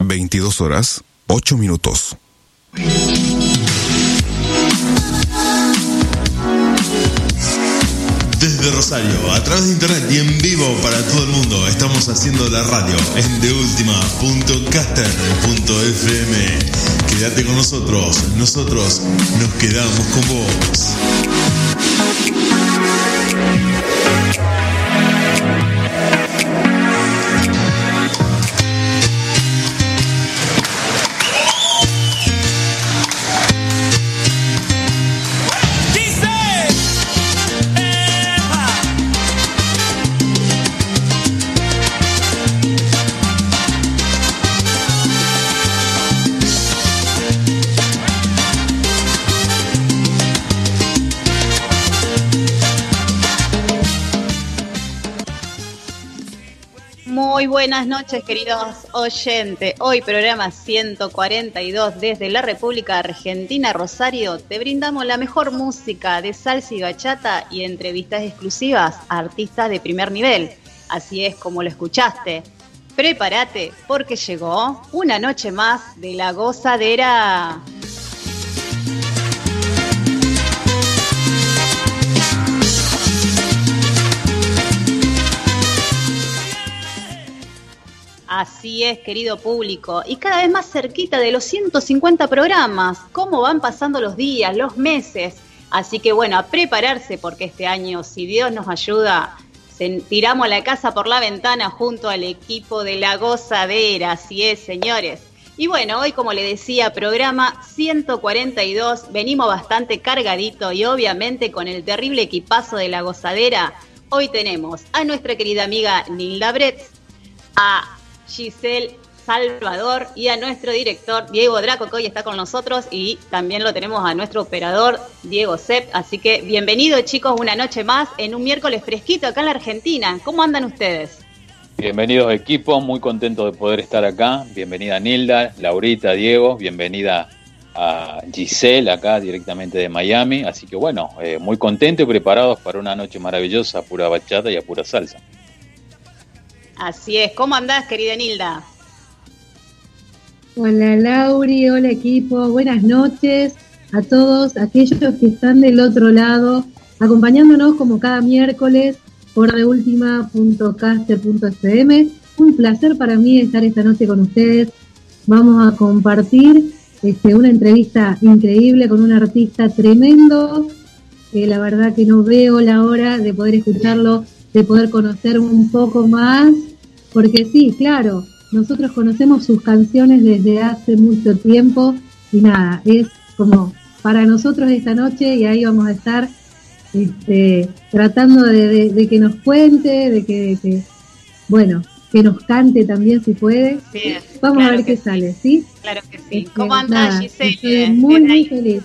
22 horas, 8 minutos. Desde Rosario, a través de internet y en vivo para todo el mundo, estamos haciendo la radio en deultima.caster.fm. Quédate con nosotros, nosotros nos quedamos con vos. Buenas noches, queridos oyentes. Hoy, programa 142 desde la República Argentina, Rosario. Te brindamos la mejor música de salsa y bachata y entrevistas exclusivas a artistas de primer nivel. Así es como lo escuchaste. Prepárate porque llegó una noche más de la gozadera. Así es, querido público. Y cada vez más cerquita de los 150 programas. ¿Cómo van pasando los días, los meses? Así que bueno, a prepararse porque este año, si Dios nos ayuda, tiramos la casa por la ventana junto al equipo de la gozadera. Así es, señores. Y bueno, hoy como le decía, programa 142, venimos bastante cargadito y obviamente con el terrible equipazo de la gozadera. Hoy tenemos a nuestra querida amiga Nilda Bretz, a Giselle Salvador y a nuestro director Diego Draco, que hoy está con nosotros, y también lo tenemos a nuestro operador Diego Sepp. Así que bienvenidos chicos, una noche más en un miércoles fresquito acá en la Argentina. ¿Cómo andan ustedes? Bienvenidos equipo, muy contento de poder estar acá. Bienvenida Nilda, Laurita, Diego, bienvenida a Giselle acá directamente de Miami. Así que bueno, eh, muy contento y preparados para una noche maravillosa, pura bachata y a pura salsa. Así es, ¿cómo andás, querida Nilda? Hola Lauri, hola equipo, buenas noches a todos aquellos que están del otro lado, acompañándonos como cada miércoles por deultima.caster.fm. Un placer para mí estar esta noche con ustedes. Vamos a compartir este, una entrevista increíble con un artista tremendo, que la verdad que no veo la hora de poder escucharlo, de poder conocer un poco más, porque sí, claro, nosotros conocemos sus canciones desde hace mucho tiempo y nada, es como para nosotros esta noche y ahí vamos a estar este, tratando de, de- de que nos cuente, de que, de que, bueno, que nos cante también si puede. Bien, Vamos claro a ver qué sale, ¿sí? Claro que sí. Este, ¿Cómo nada, Giselle? Estoy muy, muy feliz.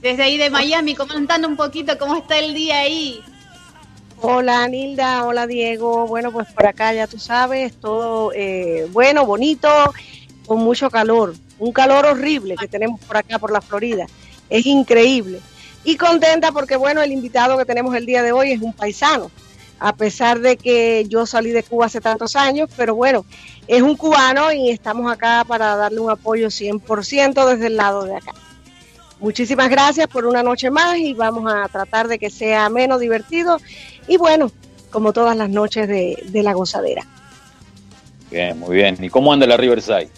desde ahí de Miami, comentando un poquito cómo está el día ahí. Hola Nilda, hola Diego. Bueno, pues por acá ya tú sabes, todo eh, bueno, bonito, con mucho calor. Un calor horrible que tenemos por acá, por la Florida. Es increíble. Y contenta porque, bueno, el invitado que tenemos el día de hoy es un paisano. A pesar de que yo salí de Cuba hace tantos años, pero bueno, es un cubano y estamos acá para darle un apoyo 100% desde el lado de acá. Muchísimas gracias por una noche más y vamos a tratar de que sea menos divertido y bueno, como todas las noches de, de la gozadera. Bien, muy bien. ¿Y cómo anda la Riverside?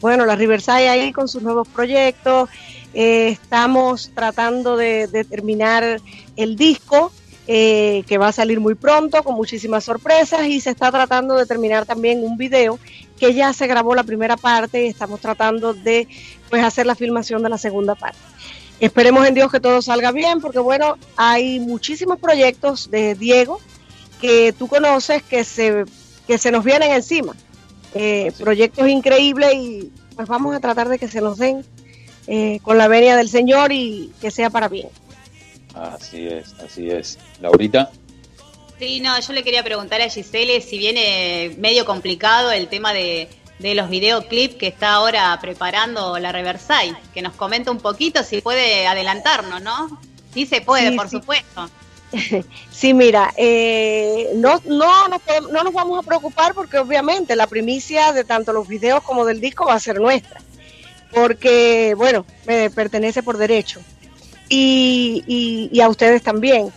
Bueno, la Riverside ahí con sus nuevos proyectos, eh, estamos tratando de, de terminar el disco eh, que va a salir muy pronto con muchísimas sorpresas y se está tratando de terminar también un video que ya se grabó la primera parte y estamos tratando de pues hacer la filmación de la segunda parte. Esperemos en Dios que todo salga bien porque bueno, hay muchísimos proyectos de Diego que tú conoces que se, que se nos vienen encima. Eh, Sí. proyectos increíbles y pues vamos a tratar de que se nos den eh, con la venia del Señor y que sea para bien. Así es, así es. Laurita, Sí, no, yo le quería preguntar a Gisele si viene medio complicado el tema de, de los videoclips que está ahora preparando la Reversai, que nos comenta un poquito si puede adelantarnos, ¿no? Sí se puede, Sí, por sí. supuesto. Sí, mira, eh, no, no, no, no, nos vamos a preocupar porque obviamente la primicia de tanto los videos como del disco va a ser nuestra, porque, bueno, me pertenece por derecho y, a ustedes también.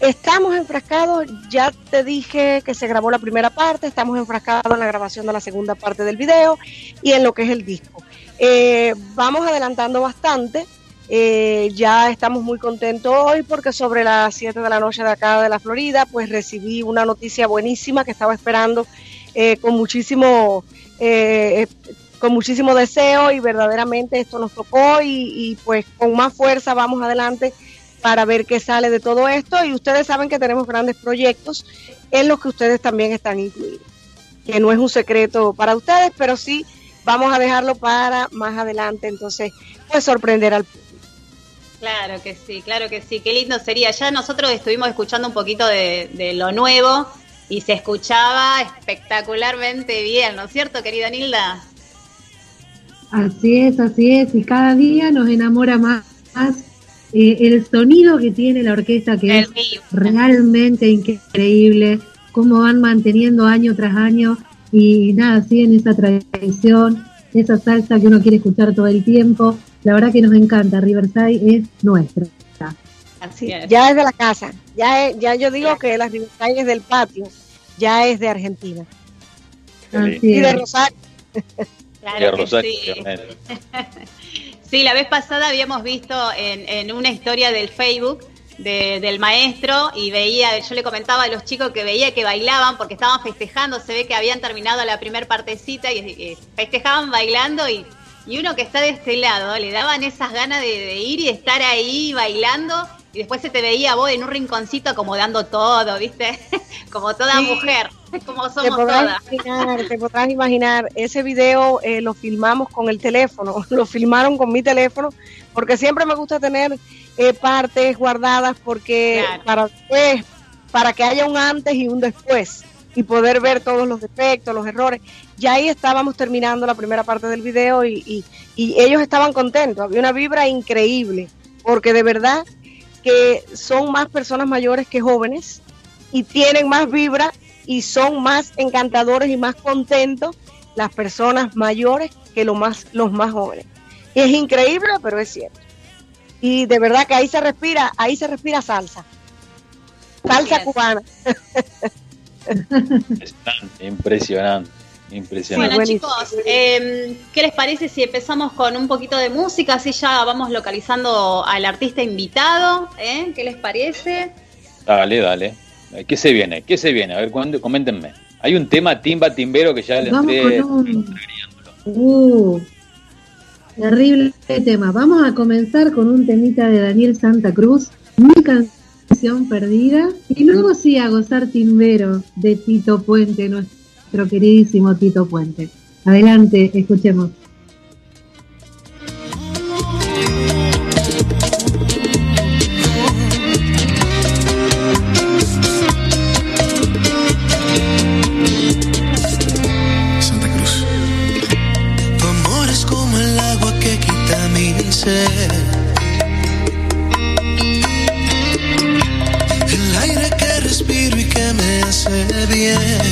Estamos enfrascados, ya te dije que se grabó la primera parte, estamos enfrascados en la grabación de la segunda parte del video y en lo que es el disco. Eh, vamos adelantando bastante, eh, ya estamos muy contentos hoy porque sobre las 7 de la noche de acá de la Florida, pues recibí una noticia buenísima que estaba esperando eh, con muchísimo con muchísimo deseo y verdaderamente esto nos tocó y, pues con más fuerza vamos adelante para ver qué sale de todo esto y ustedes saben que tenemos grandes proyectos en los que ustedes también están incluidos, que no es un secreto para ustedes, pero sí vamos a dejarlo para más adelante, entonces pues sorprender al público. Claro que sí, claro que sí, qué lindo sería. Ya nosotros estuvimos escuchando un poquito de, de lo nuevo y se escuchaba espectacularmente bien, ¿no es cierto, querida Nilda? Así es, así es, y cada día nos enamora más, eh, el sonido que tiene la orquesta, que es realmente increíble, cómo van manteniendo año tras año y nada, siguen esa tradición, esa salsa que uno quiere escuchar todo el tiempo. La verdad que nos encanta, Riverside es nuestra. Así es. Ya es de la casa, ya, ya yo digo que las Riverside es del patio, ya es de Argentina. y de Rosario. Claro que sí. sí, la vez pasada habíamos visto en, una historia del Facebook del maestro y veía, yo le comentaba a los chicos que veía que bailaban porque estaban festejando, se ve que habían terminado la primera partecita y, festejaban bailando y, uno que está de este lado le daban esas ganas de, ir y de estar ahí bailando y después se te veía vos en un rinconcito acomodando todo, ¿viste? como toda mujer. como somos te podrás Imaginar, te podrás imaginar, ese video eh, lo filmamos con el teléfono, lo filmaron con mi teléfono, porque siempre me gusta tener eh, partes guardadas porque para después, para que haya un antes y un después y poder ver todos los defectos, los errores. Ya ahí estábamos terminando la primera parte del video y, y, y ellos estaban contentos, había una vibra increíble, porque de verdad que son más personas mayores que jóvenes y tienen más vibra y son más encantadores y más contentos las personas mayores que lo más, los más jóvenes. es increíble, pero es cierto. Y de verdad que ahí se respira, ahí se respira salsa. Salsa cubana. impresionante, impresionante. Bueno chicos, em, ¿qué les parece si empezamos con un poquito de música? Así ya vamos localizando al artista invitado. ¿eh? ¿Qué les parece? Dale, dale. ¿Qué se viene? ¿Qué se viene? A ver, coméntenme. Hay un tema timba timbero que ya le estoy... Uh, terrible tema. Vamos a comenzar con un temita de Daniel Santa Cruz, mi canción perdida, y luego sí a gozar timbero de Tito Puente, nuestro queridísimo Tito Puente. Adelante, escuchemos. Hace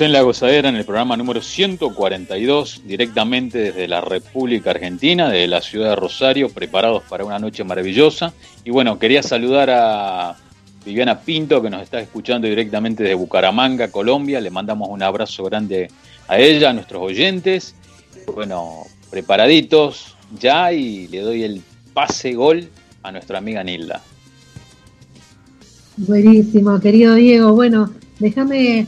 En La Gozadera, en el programa número 142, directamente desde la República Argentina, desde la ciudad de Rosario, preparados para una noche maravillosa. Y bueno, quería saludar a Viviana Pinto, que nos está escuchando directamente desde Bucaramanga, Colombia. Le mandamos un abrazo grande a ella, a nuestros oyentes. Bueno, preparaditos ya y le doy el pase gol a nuestra amiga Nilda. Buenísimo, querido Diego. Bueno, déjame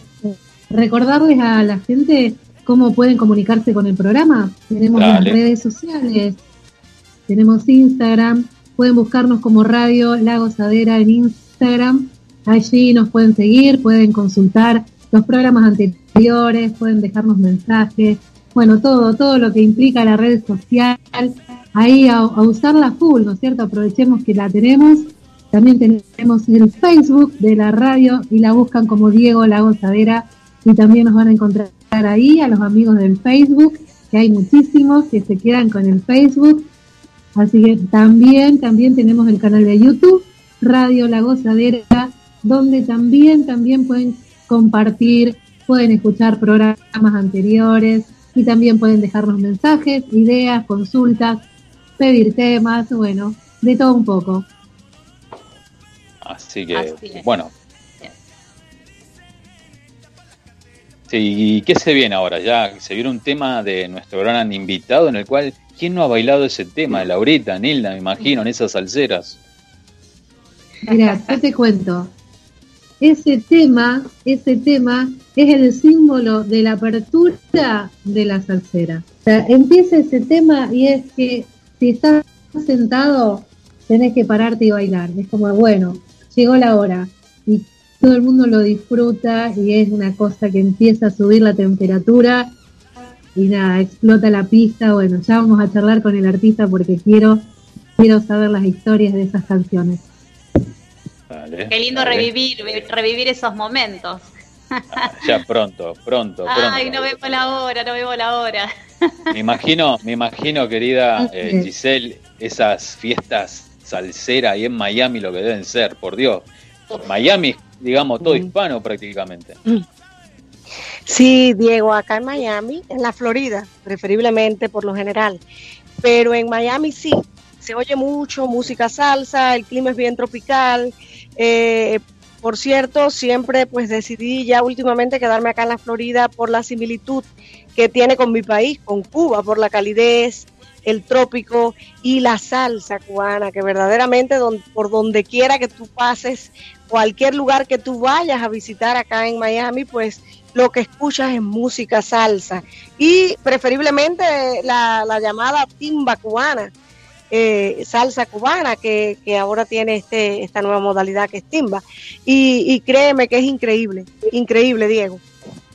recordarles a la gente cómo pueden comunicarse con el programa. Tenemos las redes sociales, tenemos Instagram, pueden buscarnos como Radio La Gozadera en Instagram. Allí nos pueden seguir, pueden consultar los programas anteriores, pueden dejarnos mensajes, bueno, todo, todo lo que implica la red social, ahí a, a usarla full, ¿no es cierto? Aprovechemos que la tenemos. También tenemos el Facebook de la radio y la buscan como Diego La Gozadera y también nos van a encontrar ahí a los amigos del Facebook, que hay muchísimos que se quedan con el Facebook. Así que también, también tenemos el canal de YouTube, Radio La Gozadera, donde también, también pueden compartir, pueden escuchar programas anteriores y también pueden dejarnos mensajes, ideas, consultas, pedir temas, bueno, de todo un poco. Así que, Así bueno. Sí, ¿y qué se viene ahora? Ya se viene un tema de nuestro gran invitado en el cual, ¿quién no ha bailado ese tema? Laurita, Nilda, me imagino, en esas salseras. Mira, yo te cuento. Ese tema, ese tema es el símbolo de la apertura de la salsera. O sea, empieza ese tema y es que si estás sentado, tenés que pararte y bailar. Es como, bueno, llegó la hora y todo el mundo lo disfruta y es una cosa que empieza a subir la temperatura y nada, explota la pista. Bueno, ya vamos a charlar con el artista porque quiero, quiero saber las historias de esas canciones. Dale, Qué lindo dale. revivir, revivir esos momentos. Ah, Ya pronto, pronto, pronto. Ay, no vemos la hora, no vemos la hora. Me imagino, me imagino, querida eh. Giselle, esas fiestas salsera ahí en Miami lo que deben ser, por Dios. Miami, digamos, todo Mm. hispano prácticamente. Sí, Diego, acá en Miami, en la Florida, preferiblemente por lo general. Pero en Miami sí, se oye mucho música salsa, el clima es bien tropical. Eh, por cierto, siempre pues decidí ya últimamente quedarme acá en la Florida por la similitud que tiene con mi país, con Cuba, por la calidez, el trópico y la salsa cubana, que verdaderamente don- por donde quiera que tú pases, cualquier lugar que tú vayas a visitar acá en Miami, pues lo que escuchas es música salsa y preferiblemente la, la llamada timba cubana, eh, salsa cubana que, que ahora tiene este, esta nueva modalidad que es timba. Y, y créeme que es increíble, increíble Diego.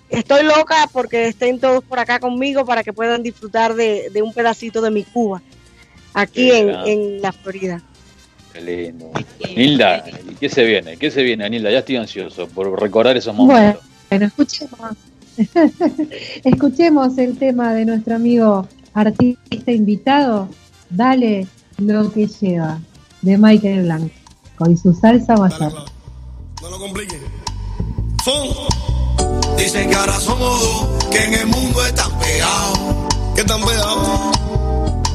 Estoy loca porque estén todos por acá conmigo para que puedan disfrutar de, de un pedacito de mi Cuba aquí en, en la Florida. Qué lindo. Nilda, qué lindo. ¿y ¿qué se viene? ¿Qué se viene, Nilda? Ya estoy ansioso por recordar esos momentos. Bueno, escuchemos. escuchemos el tema de nuestro amigo artista invitado, Dale lo que lleva, de Michael Blanco, y su salsa mayor. No lo compliquen. Son. Dicen que ahora somos dos, que en el mundo están pegados. ¿Qué están pegados?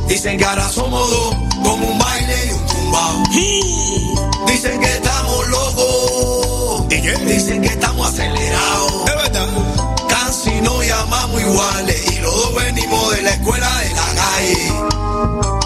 Dicen que ahora somos dos, con un baile y un tumbao. Dicen que estamos locos. Dicen que estamos acelerados. Es verdad. Casi nos llamamos iguales y los dos venimos de la escuela de la calle.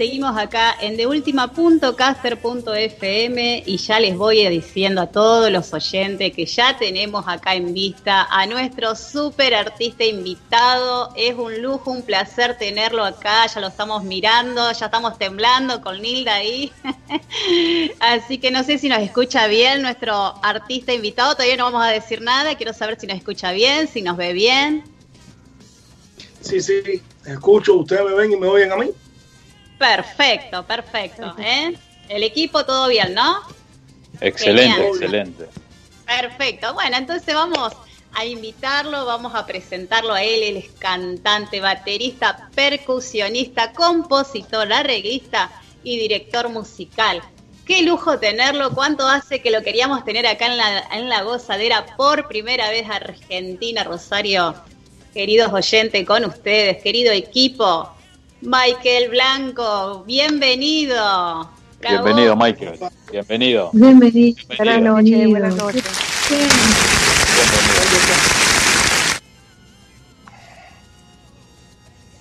Seguimos acá en deultima.caster.fm y ya les voy diciendo a todos los oyentes que ya tenemos acá en vista a nuestro super artista invitado. Es un lujo, un placer tenerlo acá, ya lo estamos mirando, ya estamos temblando con Nilda ahí. Así que no sé si nos escucha bien nuestro artista invitado, todavía no vamos a decir nada, quiero saber si nos escucha bien, si nos ve bien. Sí, sí, escucho, ustedes me ven y me oyen a mí. Perfecto, perfecto. ¿eh? El equipo todo bien, ¿no? Excelente, Genial. excelente. Perfecto. Bueno, entonces vamos a invitarlo, vamos a presentarlo a él. Él es cantante, baterista, percusionista, compositor, arreglista y director musical. Qué lujo tenerlo. ¿Cuánto hace que lo queríamos tener acá en la, en la gozadera por primera vez Argentina, Rosario? Queridos oyentes, con ustedes, querido equipo. Michael Blanco, bienvenido. Bravo. Bienvenido, Michael. Bienvenido. Bienvenido. Buenas noches, buenas noches.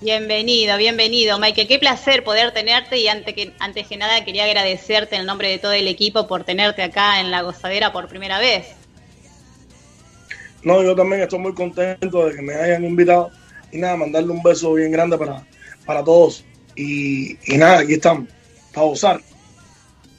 Bienvenido, bienvenido, Michael. Qué placer poder tenerte y antes que, antes que nada quería agradecerte en nombre de todo el equipo por tenerte acá en la gozadera por primera vez. No, yo también estoy muy contento de que me hayan invitado. Y nada, mandarle un beso bien grande para, para todos. Y, nada, aquí estamos, para gozar.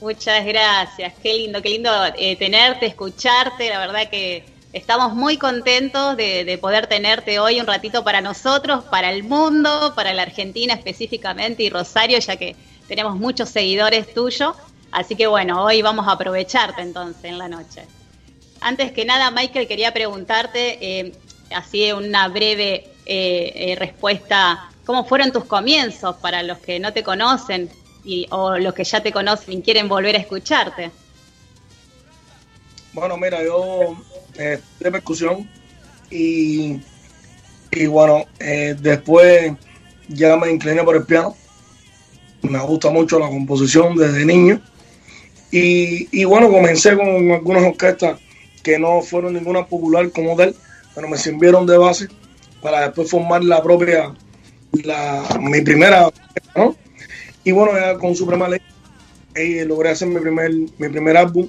Muchas gracias, qué lindo, qué lindo eh, tenerte, escucharte, la verdad que estamos muy contentos de, de poder tenerte hoy un ratito para nosotros, para el mundo, para la Argentina específicamente y Rosario, ya que tenemos muchos seguidores tuyos, así que bueno, hoy vamos a aprovecharte entonces en la noche. Antes que nada, Michael, quería preguntarte, eh, así una breve eh, eh, respuesta, ¿cómo fueron tus comienzos para los que no te conocen y, o los que ya te conocen y quieren volver a escucharte? Bueno, mira, yo eh, de percusión y, y bueno, eh, después ya me incliné por el piano. Me gusta mucho la composición desde niño. Y, y bueno, comencé con algunas orquestas que no fueron ninguna popular como tal, pero me sirvieron de base para después formar la propia, la, mi primera, ¿no? Y bueno, ya con Suprema Ley eh, logré hacer mi primer, mi primer álbum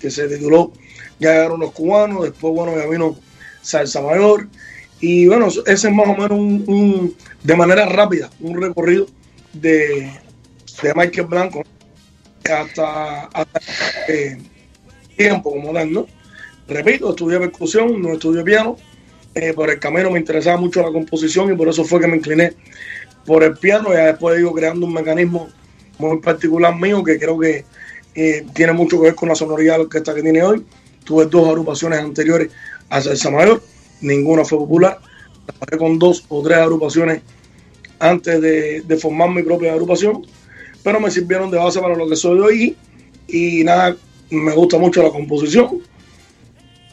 que se tituló Ya llegaron los cubanos, después bueno, ya vino Salsa Mayor. Y bueno, ese es más o menos un, un- de manera rápida, un recorrido de, de Michael Blanco hasta, hasta eh, tiempo como tal, ¿no? Repito, estudié percusión, no estudié piano. Eh, por el camino me interesaba mucho la composición y por eso fue que me incliné por el piano. Ya después he ido creando un mecanismo muy particular mío que creo que eh, tiene mucho que ver con la sonoridad de la orquesta que tiene hoy. Tuve dos agrupaciones anteriores a Salsa Mayor, ninguna fue popular. Trabajé con dos o tres agrupaciones antes de, de formar mi propia agrupación, pero me sirvieron de base para lo que soy hoy. Y nada, me gusta mucho la composición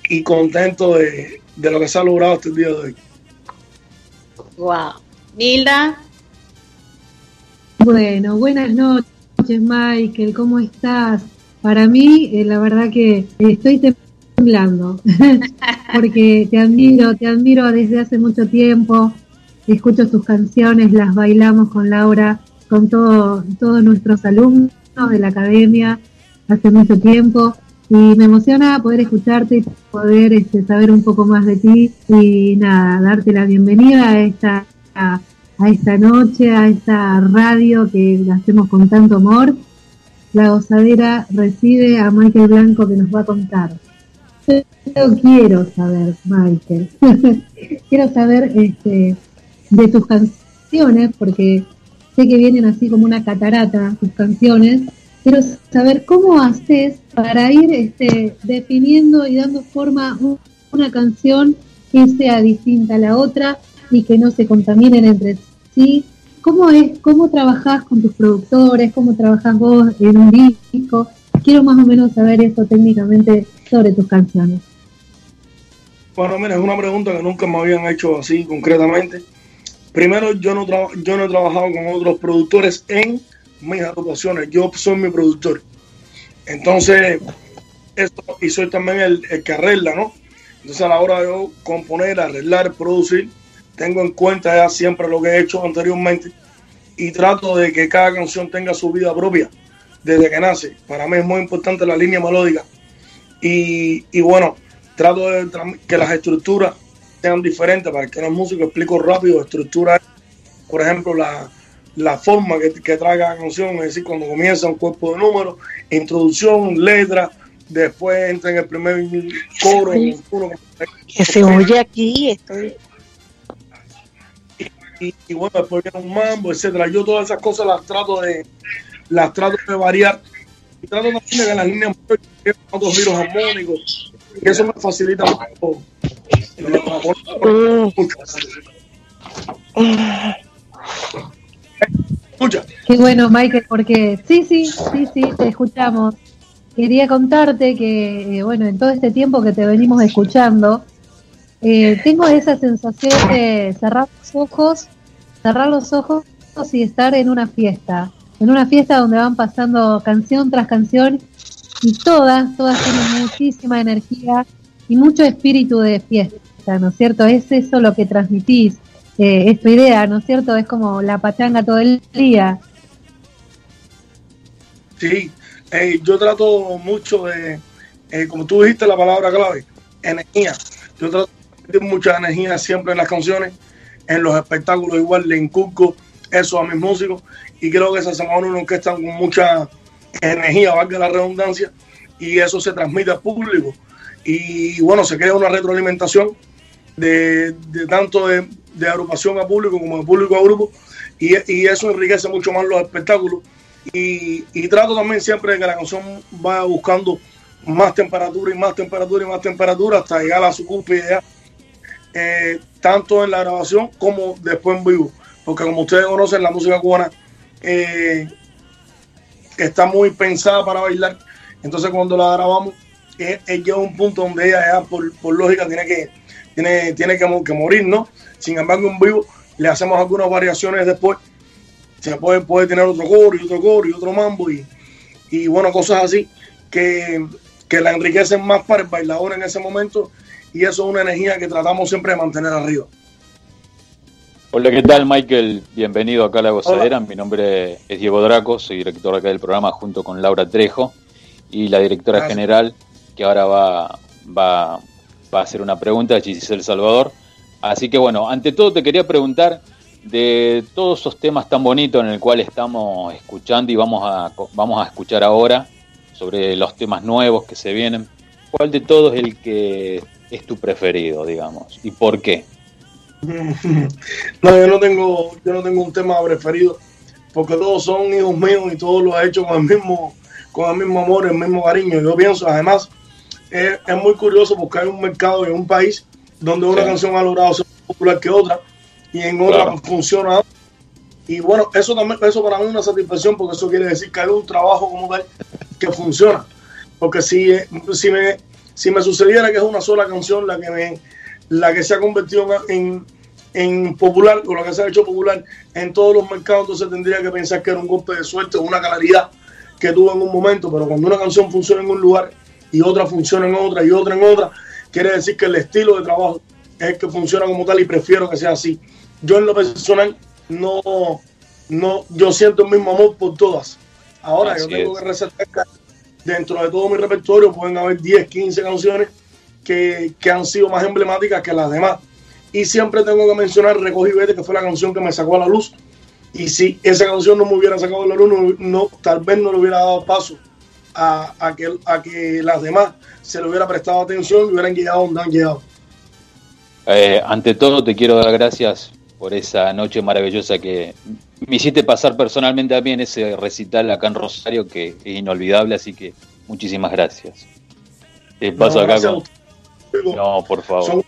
y contento de, de lo que se ha logrado hasta el día de hoy. Wow. Nilda, Bueno, buenas noches, Michael, ¿cómo estás? Para mí, eh, la verdad que estoy temblando, porque te admiro, te admiro desde hace mucho tiempo, escucho tus canciones, las bailamos con Laura, con todo, todos nuestros alumnos de la academia hace mucho tiempo, y me emociona poder escucharte y poder este, saber un poco más de ti, y nada, darte la bienvenida a esta... a- esta noche, a esta radio que la hacemos con tanto amor. La gozadera recibe a Michael Blanco que nos va a contar. Yo quiero saber, Michael, quiero saber este, de tus canciones, porque sé que vienen así como una catarata tus canciones. Quiero saber cómo haces para ir este, definiendo y dando forma a un- una canción que sea distinta a la otra y que no se contaminen entre sí. ¿Cómo es, cómo trabajás con tus productores? ¿Cómo trabajás vos en un disco? Quiero más o menos saber esto técnicamente sobre tus canciones. Bueno, mira, es una pregunta que nunca me habían hecho así concretamente. Primero, yo no, yo no he trabajado con otros productores en mis agrupaciones. Yo soy mi productor. Entonces, esto, y soy también el, el que arregla, ¿no? Entonces, a la hora de componer, arreglar, producir, tengo en cuenta ya siempre lo que he hecho anteriormente y trato de que cada canción tenga su vida propia desde que nace. Para mí es muy importante la línea melódica. Y, y bueno, trato de que las estructuras sean diferentes. Para que no es músico, explico rápido. Estructura, es, por ejemplo, la, la forma que, que trae cada canción, es decir, cuando comienza un cuerpo de números, introducción, letra, después entra en el primer coro, Que se oye aquí, estoy. y, y bueno, después viene un mambo, etcétera. Yo todas esas cosas las trato de las trato de variar y trato también de que las líneas otros giros armónicos y eso me facilita mucho. mucho. Qué bueno, Michael, porque sí, sí, sí, sí, te escuchamos. Quería contarte que, eh, bueno, en todo este tiempo que te venimos escuchando, eh, tengo esa sensación de cerrar los ojos, cerrar los ojos y estar en una fiesta, en una fiesta donde van pasando canción tras canción y todas, todas tienen muchísima energía y mucho espíritu de fiesta, ¿no es cierto? Es eso lo que transmitís, eh, es tu idea, ¿no es cierto? Es como la pachanga todo el día. sí, eh, yo trato mucho de, eh, como tú dijiste la palabra clave, energía. Yo trato de mucha energía siempre en las canciones, en los espectáculos igual le inculco eso a mis músicos y creo que esas son una orquesta con mucha energía, valga la redundancia, y eso se transmite al público. Y bueno, se crea una retroalimentación de, de tanto de, de agrupación a público como de público a grupo, y, y eso enriquece mucho más los espectáculos. Y, y trato también siempre de que la canción vaya buscando más temperatura y más temperatura y más temperatura hasta llegar a su cúspide ya, eh, tanto en la grabación como después en vivo. Porque como ustedes conocen, la música cubana eh, está muy pensada para bailar. Entonces cuando la grabamos, eh, eh, llega un punto donde ella ya por, por lógica tiene que, tiene, tiene que morir, ¿no? Sin embargo, en vivo le hacemos algunas variaciones después. Se puede, puede tener otro coro y otro coro y otro mambo y, y bueno, cosas así que, que la enriquecen más para el bailador en ese momento y eso es una energía que tratamos siempre de mantener arriba. Hola, ¿qué tal, Michael? Bienvenido acá a La Gozadera. Mi nombre es Diego Draco, soy director acá del programa junto con Laura Trejo y la directora Gracias. general, que ahora va, va, va a hacer una pregunta, Giselle Salvador. Así que bueno, ante todo te quería preguntar de todos esos temas tan bonitos en el cual estamos escuchando y vamos a, vamos a escuchar ahora sobre los temas nuevos que se vienen. ¿Cuál de todos es el que es tu preferido, digamos? ¿Y por qué? No, yo no tengo, yo no tengo un tema preferido, porque todos son hijos míos y todos lo he hecho con el mismo, con el mismo amor, el mismo cariño. Yo pienso, además, es, es muy curioso porque hay un mercado en un país donde una Sí. canción ha logrado ser más popular que otra y en otra Claro. funciona. Y bueno, eso también, eso para mí es una satisfacción porque eso quiere decir que hay un trabajo como tal que funciona. Porque si, eh, si me, si me sucediera que es una sola canción la que me, la que se ha convertido en, en popular o la que se ha hecho popular en todos los mercados, entonces tendría que pensar que era un golpe de suerte o una claridad que tuvo en un momento, pero cuando una canción funciona en un lugar y otra funciona en otra y otra en otra, quiere decir que el estilo de trabajo es el que funciona como tal y prefiero que sea así. Yo en lo personal no, no, yo siento el mismo amor por todas. Ahora Así yo tengo es. que resaltar que dentro de todo mi repertorio pueden haber 10, 15 canciones que, que han sido más emblemáticas que las demás. Y siempre tengo que mencionar Recogí Vete, que fue la canción que me sacó a la luz. Y si esa canción no me hubiera sacado a la luz, no, no- tal vez no le hubiera dado paso a, a que, a que las demás se le hubiera prestado atención y hubieran llegado donde han llegado. Eh, ante todo, te quiero dar gracias por esa noche maravillosa que me hiciste pasar personalmente a mí en ese recital acá en Rosario, que es inolvidable, así que muchísimas gracias. Te paso No, acá con... No, por favor. Son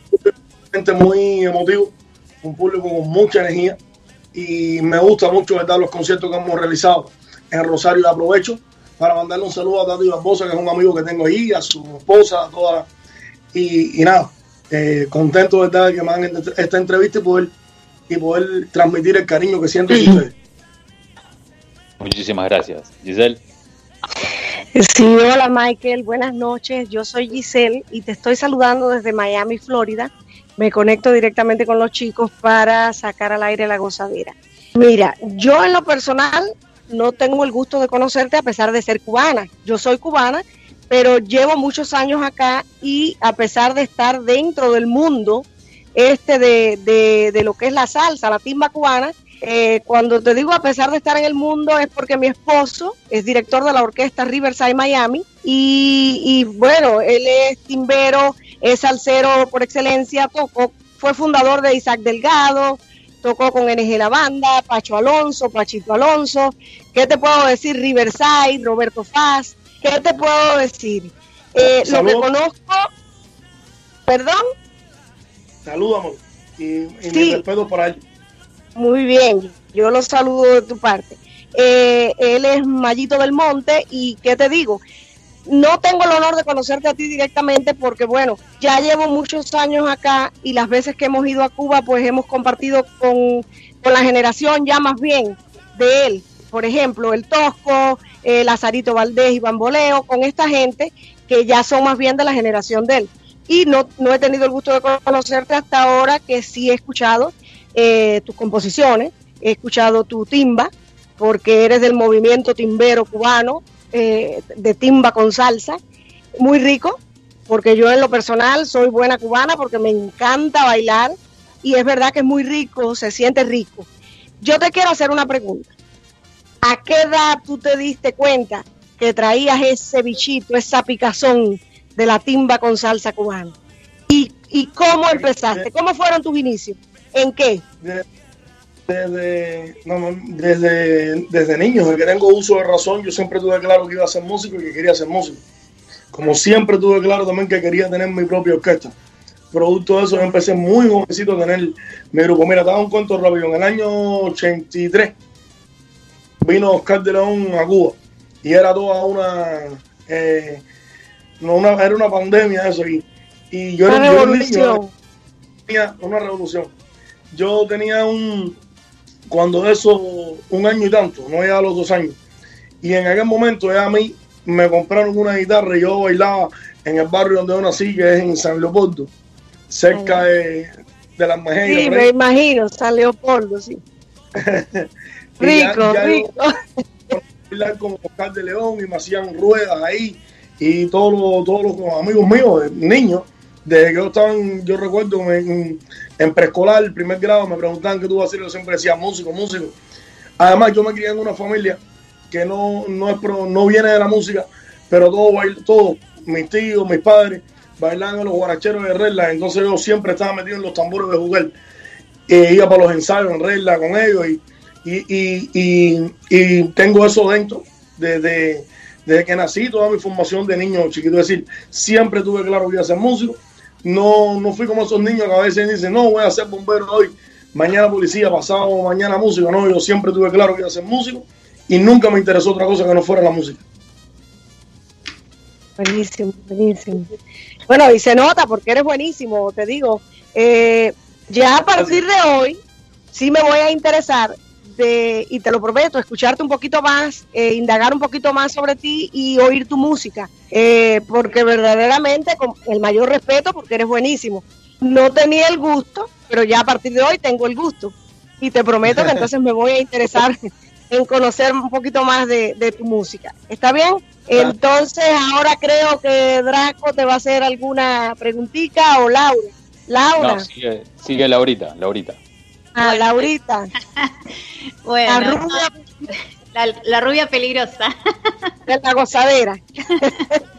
gente muy emotivo, un público con mucha energía y me gusta mucho ¿verdad? los conciertos que hemos realizado en Rosario. Aprovecho para mandarle un saludo a Tati Barbosa, que es un amigo que tengo ahí, a su esposa, a toda. Y, y nada, eh, contento de que me hagan esta- esta entrevista y poder, y poder transmitir el cariño que siento de ustedes. Muchísimas gracias. Giselle, Sí, hola Michael, buenas noches. Yo soy Giselle y te estoy saludando desde Miami, Florida. Me conecto directamente con los chicos para sacar al aire la gozadera. Mira, yo en lo personal no tengo el gusto de conocerte a pesar de ser cubana. Yo soy cubana, pero llevo muchos años acá y a pesar de estar dentro del mundo este de, de- de lo que es la salsa, la timba cubana, eh, cuando te digo a pesar de estar en el mundo es porque mi esposo es director de la orquesta Riverside Miami y, y, bueno, él es timbero, es salsero por excelencia, fue fundador de Isaac Delgado, tocó con NG La Banda, Pacho Alonso, Pachito Alonso, ¿qué te puedo decir? Riverside, Roberto Faz, ¿qué te puedo decir? Eh, lo que conozco, perdón. Saludos, amor. Y, y mi Sí. respeto para ellos. Muy bien, yo lo saludo de tu parte. Eh, él es Mayito del Monte y ¿qué te digo? No tengo el honor de conocerte a ti directamente porque bueno, ya llevo muchos años acá y las veces que hemos ido a Cuba pues hemos compartido con, con la generación ya más bien de él. Por ejemplo, el Tosco, eh, Lazarito Valdés y Bamboleo, con esta gente que ya son más bien de la generación de él. Y no, no he tenido el gusto de conocerte hasta ahora que sí he escuchado eh, tus composiciones, he escuchado tu timba, porque eres del movimiento timbero cubano, eh, de timba con salsa, muy rico, porque yo en lo personal soy buena cubana porque me encanta bailar y es verdad que es muy rico, se siente rico. Yo te quiero hacer una pregunta. ¿A qué edad tú te diste cuenta que traías ese bichito, esa picazón de la timba con salsa cubana. ¿Y, y cómo empezaste? ¿Cómo fueron tus inicios? ¿En qué? De- Desde, no, desde, desde niño, desde que tengo uso de razón, yo siempre tuve claro que iba a ser músico y que quería ser músico. Como siempre tuve claro también que quería tener mi propia orquesta. Producto de eso, yo empecé muy jovencito a tener mi grupo. Mira, hago un cuento rápido. En el año 83 vino Oscar de León a Cuba y era toda una, eh, no, una era una pandemia eso y, y yo Una era, yo era un niño, revolución. tenía una revolución. Yo tenía un, cuando eso, un año y tanto, no ya a los dos años. Y en aquel momento ya a mí me compraron una guitarra y yo bailaba en el barrio donde yo nací, que es en San Leopoldo, cerca de, de las Mejeras. Sí, me imagino, San Leopoldo, sí. Ya- Rico, ya yo- rico. bailar con Oscar de León y me hacían ruedas ahí y todos los, todos los amigos míos, niños, desde que yo estaba, yo recuerdo en, en preescolar, el primer grado, me preguntaban qué tú vas a hacer, yo siempre decía músico, músico. Además, yo me crié en una familia que no, no, es pro- no viene de la música, pero todos, bail- todos, mis tíos, mis padres, bailaban en los guaracheros de regla, entonces yo siempre estaba metido en los tambores de eh, iba para los ensayos en regla con ellos y, y, y- y tengo eso dentro desde, desde que nací, toda mi formación de niño chiquito. Es decir, siempre tuve claro que iba a ser músico. No, no fui como esos niños que a veces dicen, no, voy a ser bombero hoy, mañana policía, pasado mañana músico. No, yo siempre tuve claro que iba a ser músico y nunca me interesó otra cosa que no fuera la música. Buenísimo, buenísimo. Bueno, y se nota porque eres buenísimo, te digo. Eh, ya a partir de hoy, sí me voy a interesar de, y te lo prometo, escucharte un poquito más, eh, indagar un poquito más sobre ti y oír tu música. Eh, porque verdaderamente, con el mayor respeto, porque eres buenísimo. No tenía el gusto, pero ya a partir de hoy tengo el gusto. Y te prometo que entonces me voy a interesar en conocer un poquito más de, de tu música. ¿Está bien? Entonces ahora creo que Draco te va a hacer alguna preguntita o Laura. Laura, No, sigue, sigue Laurita, Laurita. A Laurita, Bueno, la rubia la, la rubia peligrosa. de la gozadera.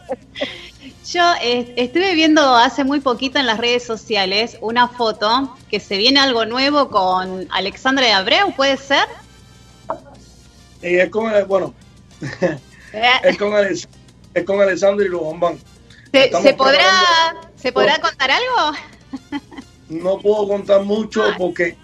Yo eh, estuve viendo hace muy poquito en las redes sociales una foto que se viene algo nuevo con Alexandra de Abreu, ¿puede ser? Y es con, bueno, es con, Alex- es con Alexander y los bombán. ¿Se, podrá, ¿se podrá contar algo? no puedo contar mucho porque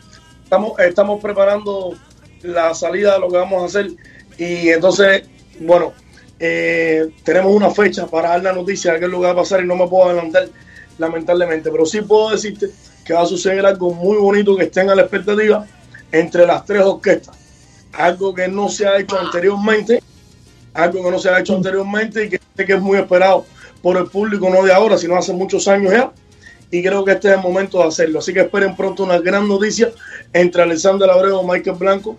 estamos, estamos preparando la salida de lo que vamos a hacer. Y entonces, bueno, eh, tenemos una fecha para dar la noticia de qué es lo que va a pasar y no me puedo adelantar lamentablemente, pero sí puedo decirte que va a suceder algo muy bonito que estén a la expectativa entre las tres orquestas, algo que no se ha hecho anteriormente, algo que no se ha hecho anteriormente y que es muy esperado por el público, no de ahora, sino hace muchos años ya y creo que este es el momento de hacerlo. Así que esperen pronto una gran noticia entre Alexander Abreu, Michael Blanco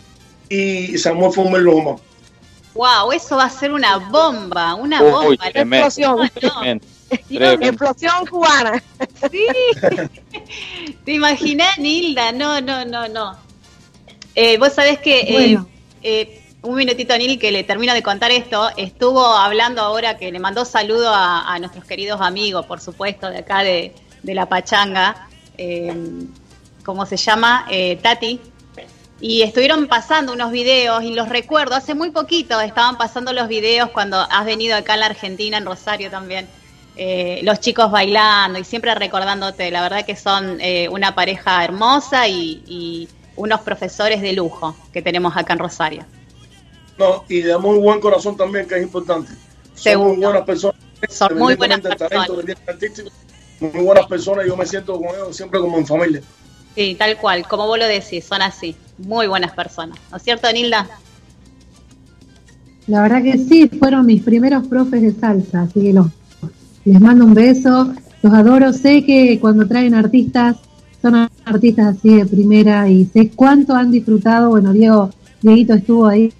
y Samuel Fumer Loma. Wow, eso va a ser una bomba, una Uy, bomba. tremendo, explosión. No, no. tremendo, tremendo. Explosión cubana. Sí. ¿Te imaginas, Nilda? No, no, no, no. Eh, Vos sabés que, eh, eh, un minutito, Nil, que le termino de contar esto. Estuvo hablando ahora que le mandó saludo a, a nuestros queridos amigos, por supuesto, de acá de, de La Pachanga. Eh, ¿Cómo se llama? Eh, Tati. Y estuvieron pasando unos videos y los recuerdo, hace muy poquito estaban pasando los videos cuando has venido acá en la Argentina, en Rosario también, eh, los chicos bailando y siempre recordándote, la verdad que son eh, una pareja hermosa y, y unos profesores de lujo que tenemos acá en Rosario. No, y de muy buen corazón también, que es importante. Son muy buenas personas. Son muy buenas personas. Muy buenas personas. Yo me siento con ellos siempre como en familia. Sí, tal cual, como vos lo decís, son así, muy buenas personas. ¿No es cierto, Nilda? La verdad que sí, fueron mis primeros profes de salsa, así que los, les mando un beso, los adoro, sé que cuando traen artistas, son artistas así de primera y sé cuánto han disfrutado, bueno, Diego, Dieguito estuvo ahí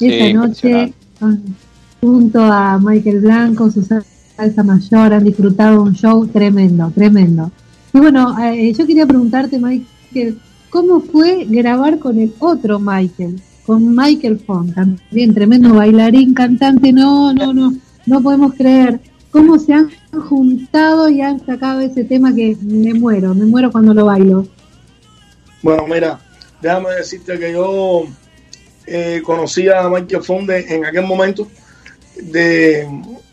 esa noche junto a Michael Blanco, su salsa mayor, han disfrutado un show tremendo, tremendo. Y bueno, eh, yo quería preguntarte, Michael, ¿cómo fue grabar con el otro Michael? con Michael Font, también tremendo bailarín, cantante, no, no, no, no podemos creer cómo se han juntado y han sacado ese tema que me muero, me muero cuando lo bailo. Bueno, mira, déjame decirte que yo eh, conocí a Michael Fonde en aquel momento, de,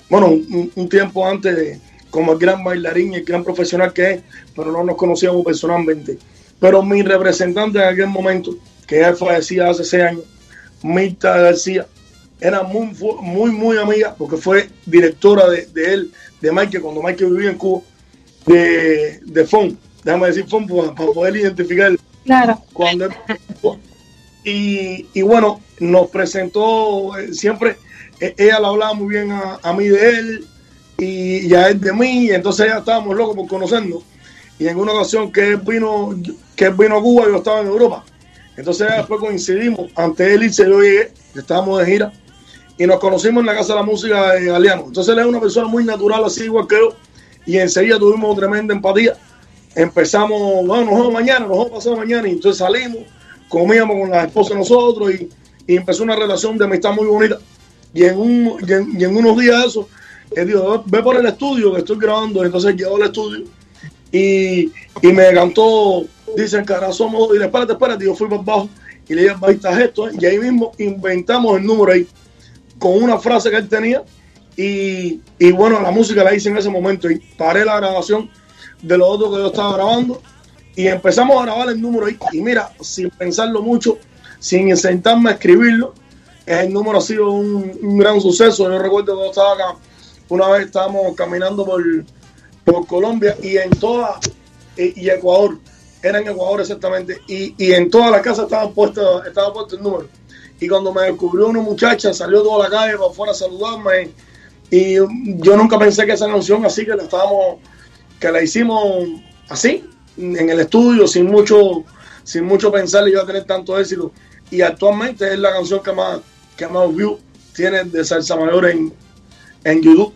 bueno, un, un tiempo antes de, como el gran bailarín y el gran profesional que es, pero no nos conocíamos personalmente. Pero mi representante en aquel momento, que ya fallecía hace seis años, Mirta García, era muy, muy, muy amiga, porque fue directora de, de él, de Michael, cuando Michael vivía en Cuba, de, de FON. Déjame decir FON para, para poder identificar Claro. cuando él- y, y bueno, nos presentó eh, siempre, ella le hablaba muy bien a, a mí de él y, y a él de mí, y entonces ya estábamos locos por conocernos. Y en una ocasión que él vino, que él vino a Cuba, yo estaba en Europa. Entonces ya después coincidimos, ante él irse yo llegué, estábamos de gira, y nos conocimos en la Casa de la Música de Galeano. Entonces él es una persona muy natural, así igual que yo, y enseguida tuvimos tremenda empatía empezamos, bueno, nos vemos mañana, nos vemos pasado mañana, y entonces salimos, comíamos con la esposa de nosotros y empezó una relación de amistad muy bonita. Y en, un, y en, unos días eso, él dijo, ve por el estudio que estoy grabando, entonces llegó al estudio y, y me cantó, dicen que ahora somos, y le espérate, espérate, yo fui por abajo y le dije, ahí está esto, y ahí mismo inventamos el número ahí, con una frase que él tenía, y, y bueno, la música la hice en ese momento, y paré la grabación de lo otro que yo estaba grabando. Y empezamos a grabar el número ahí. Y mira, sin pensarlo mucho, sin sentarme a escribirlo, el número ha sido un, gran suceso. Yo recuerdo yo estaba acá, una vez estábamos caminando por, por Colombia y en toda, y, Ecuador, era en Ecuador exactamente, y, y en toda la casa estaba puesto, estaba puesto el número. Y cuando me descubrió una muchacha, salió toda la calle para afuera a saludarme. Y yo nunca pensé que esa canción así que la estábamos que la hicimos así, en el estudio, sin mucho, sin mucho pensar iba a tener tanto éxito. Y actualmente es la canción que más, que más view tiene de Salsa Mayor en, en YouTube.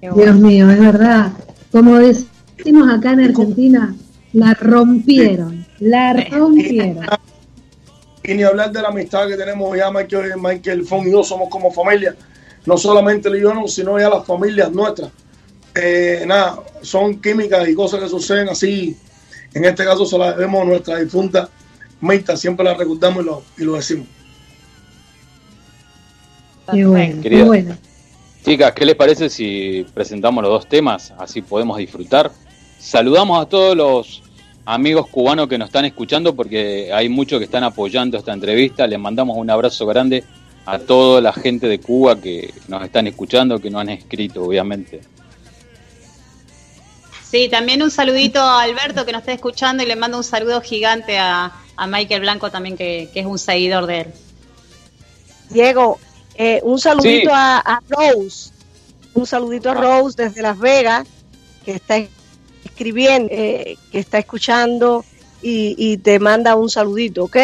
Dios mío, es verdad. Como decimos acá en Argentina, la rompieron, la rompieron. Y ni hablar de la amistad que tenemos ya Michael, Michael Fon y yo somos como familia. No solamente yo, no, sino ya las familias nuestras. Eh, nada, son químicas y cosas que suceden así. En este caso se la debemos a nuestra difunta Mirta, siempre la recordamos y lo, y lo decimos. Qué bueno, qué bueno. Chicas, ¿qué les parece si presentamos los dos temas? Así podemos disfrutar. Saludamos a todos los amigos cubanos que nos están escuchando porque hay muchos que están apoyando esta entrevista. Les mandamos un abrazo grande a toda la gente de Cuba que nos están escuchando, que nos han escrito, obviamente. Sí, también un saludito a Alberto que nos está escuchando y le mando un saludo gigante a, a Michael Blanco también que, que es un seguidor de él. Diego, eh, un saludito Sí. a, a Rose, un saludito a Rose desde Las Vegas, que está escribiendo, eh, que está escuchando y, y te manda un saludito, ¿ok?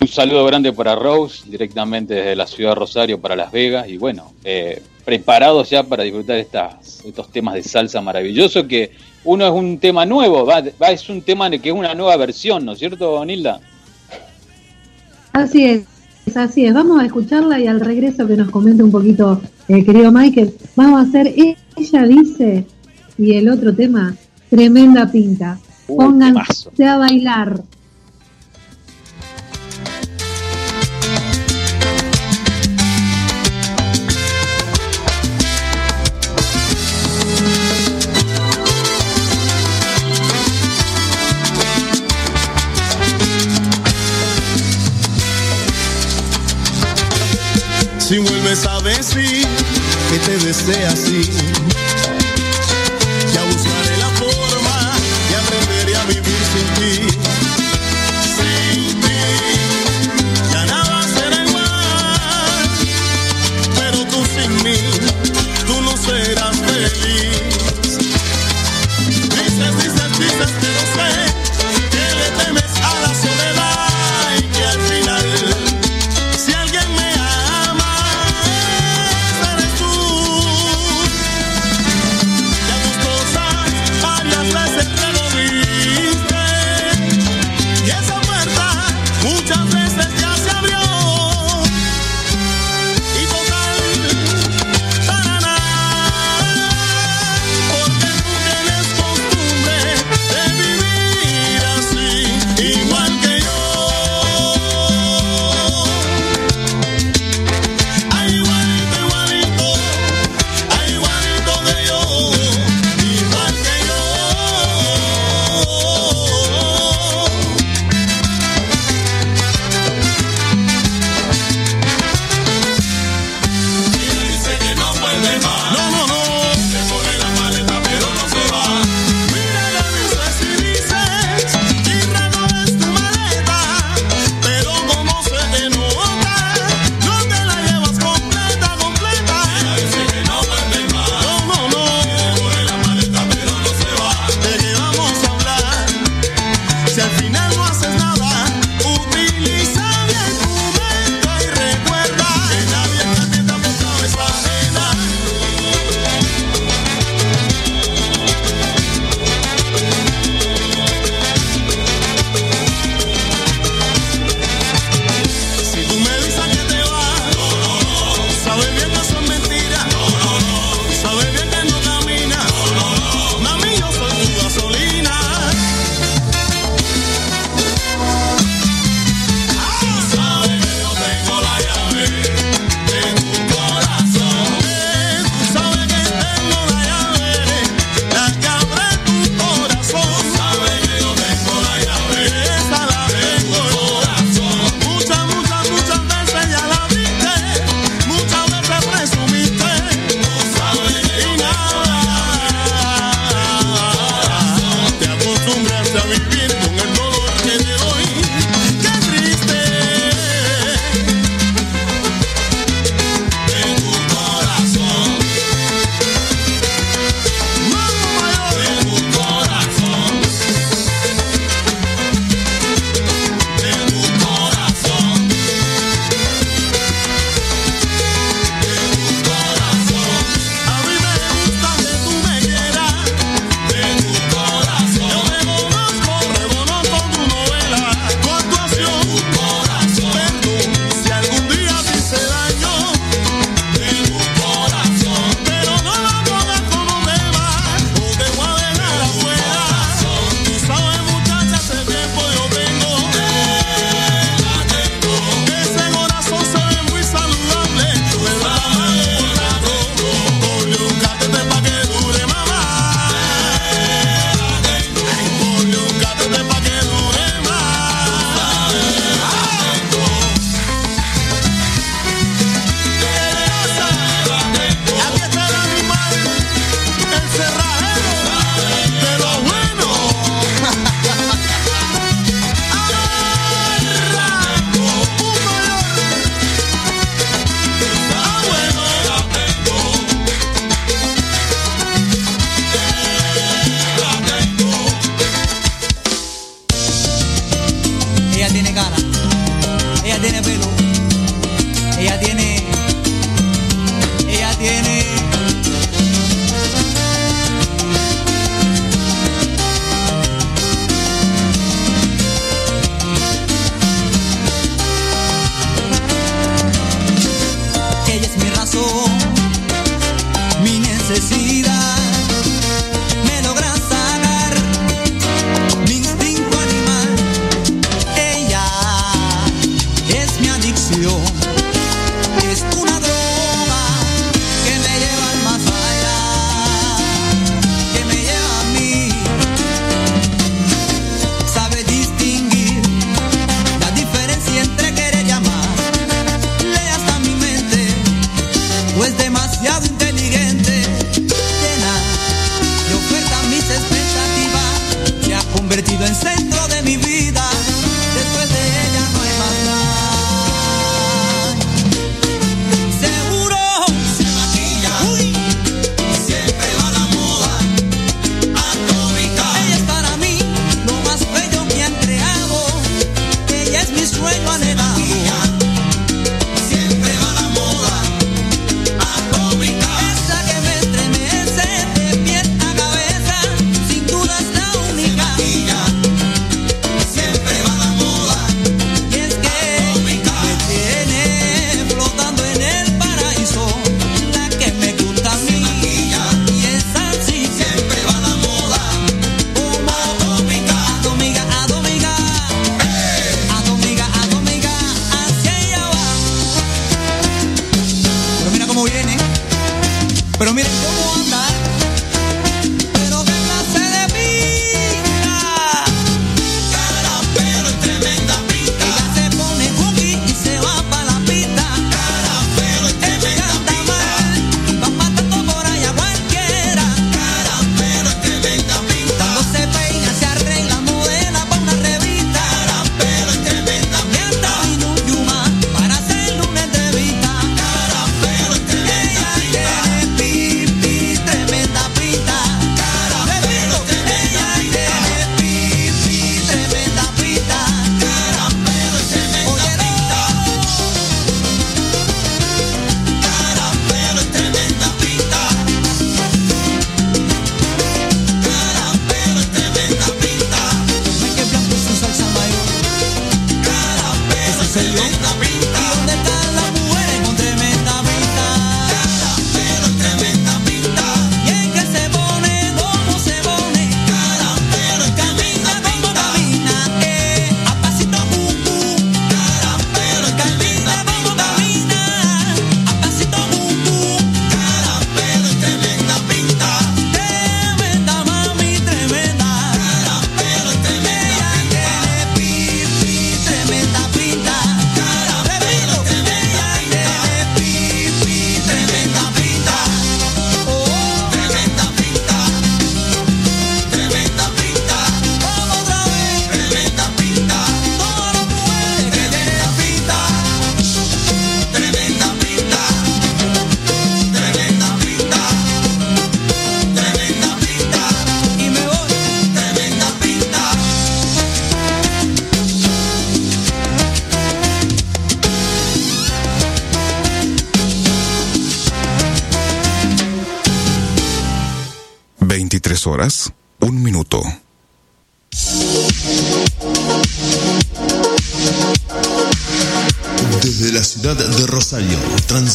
Un saludo grande para Rose, directamente desde la ciudad de Rosario para Las Vegas. Y bueno, eh, preparados ya para disfrutar estas, estos temas de salsa maravilloso. Que uno es un tema nuevo, va, va- es un tema de que es una nueva versión, ¿no es cierto, Nilda? Así es, así es. Vamos a escucharla y al regreso que nos comente un poquito, eh, querido Michael, vamos a hacer Ella dice y el otro tema, Tremenda Pinta. Pónganse a bailar.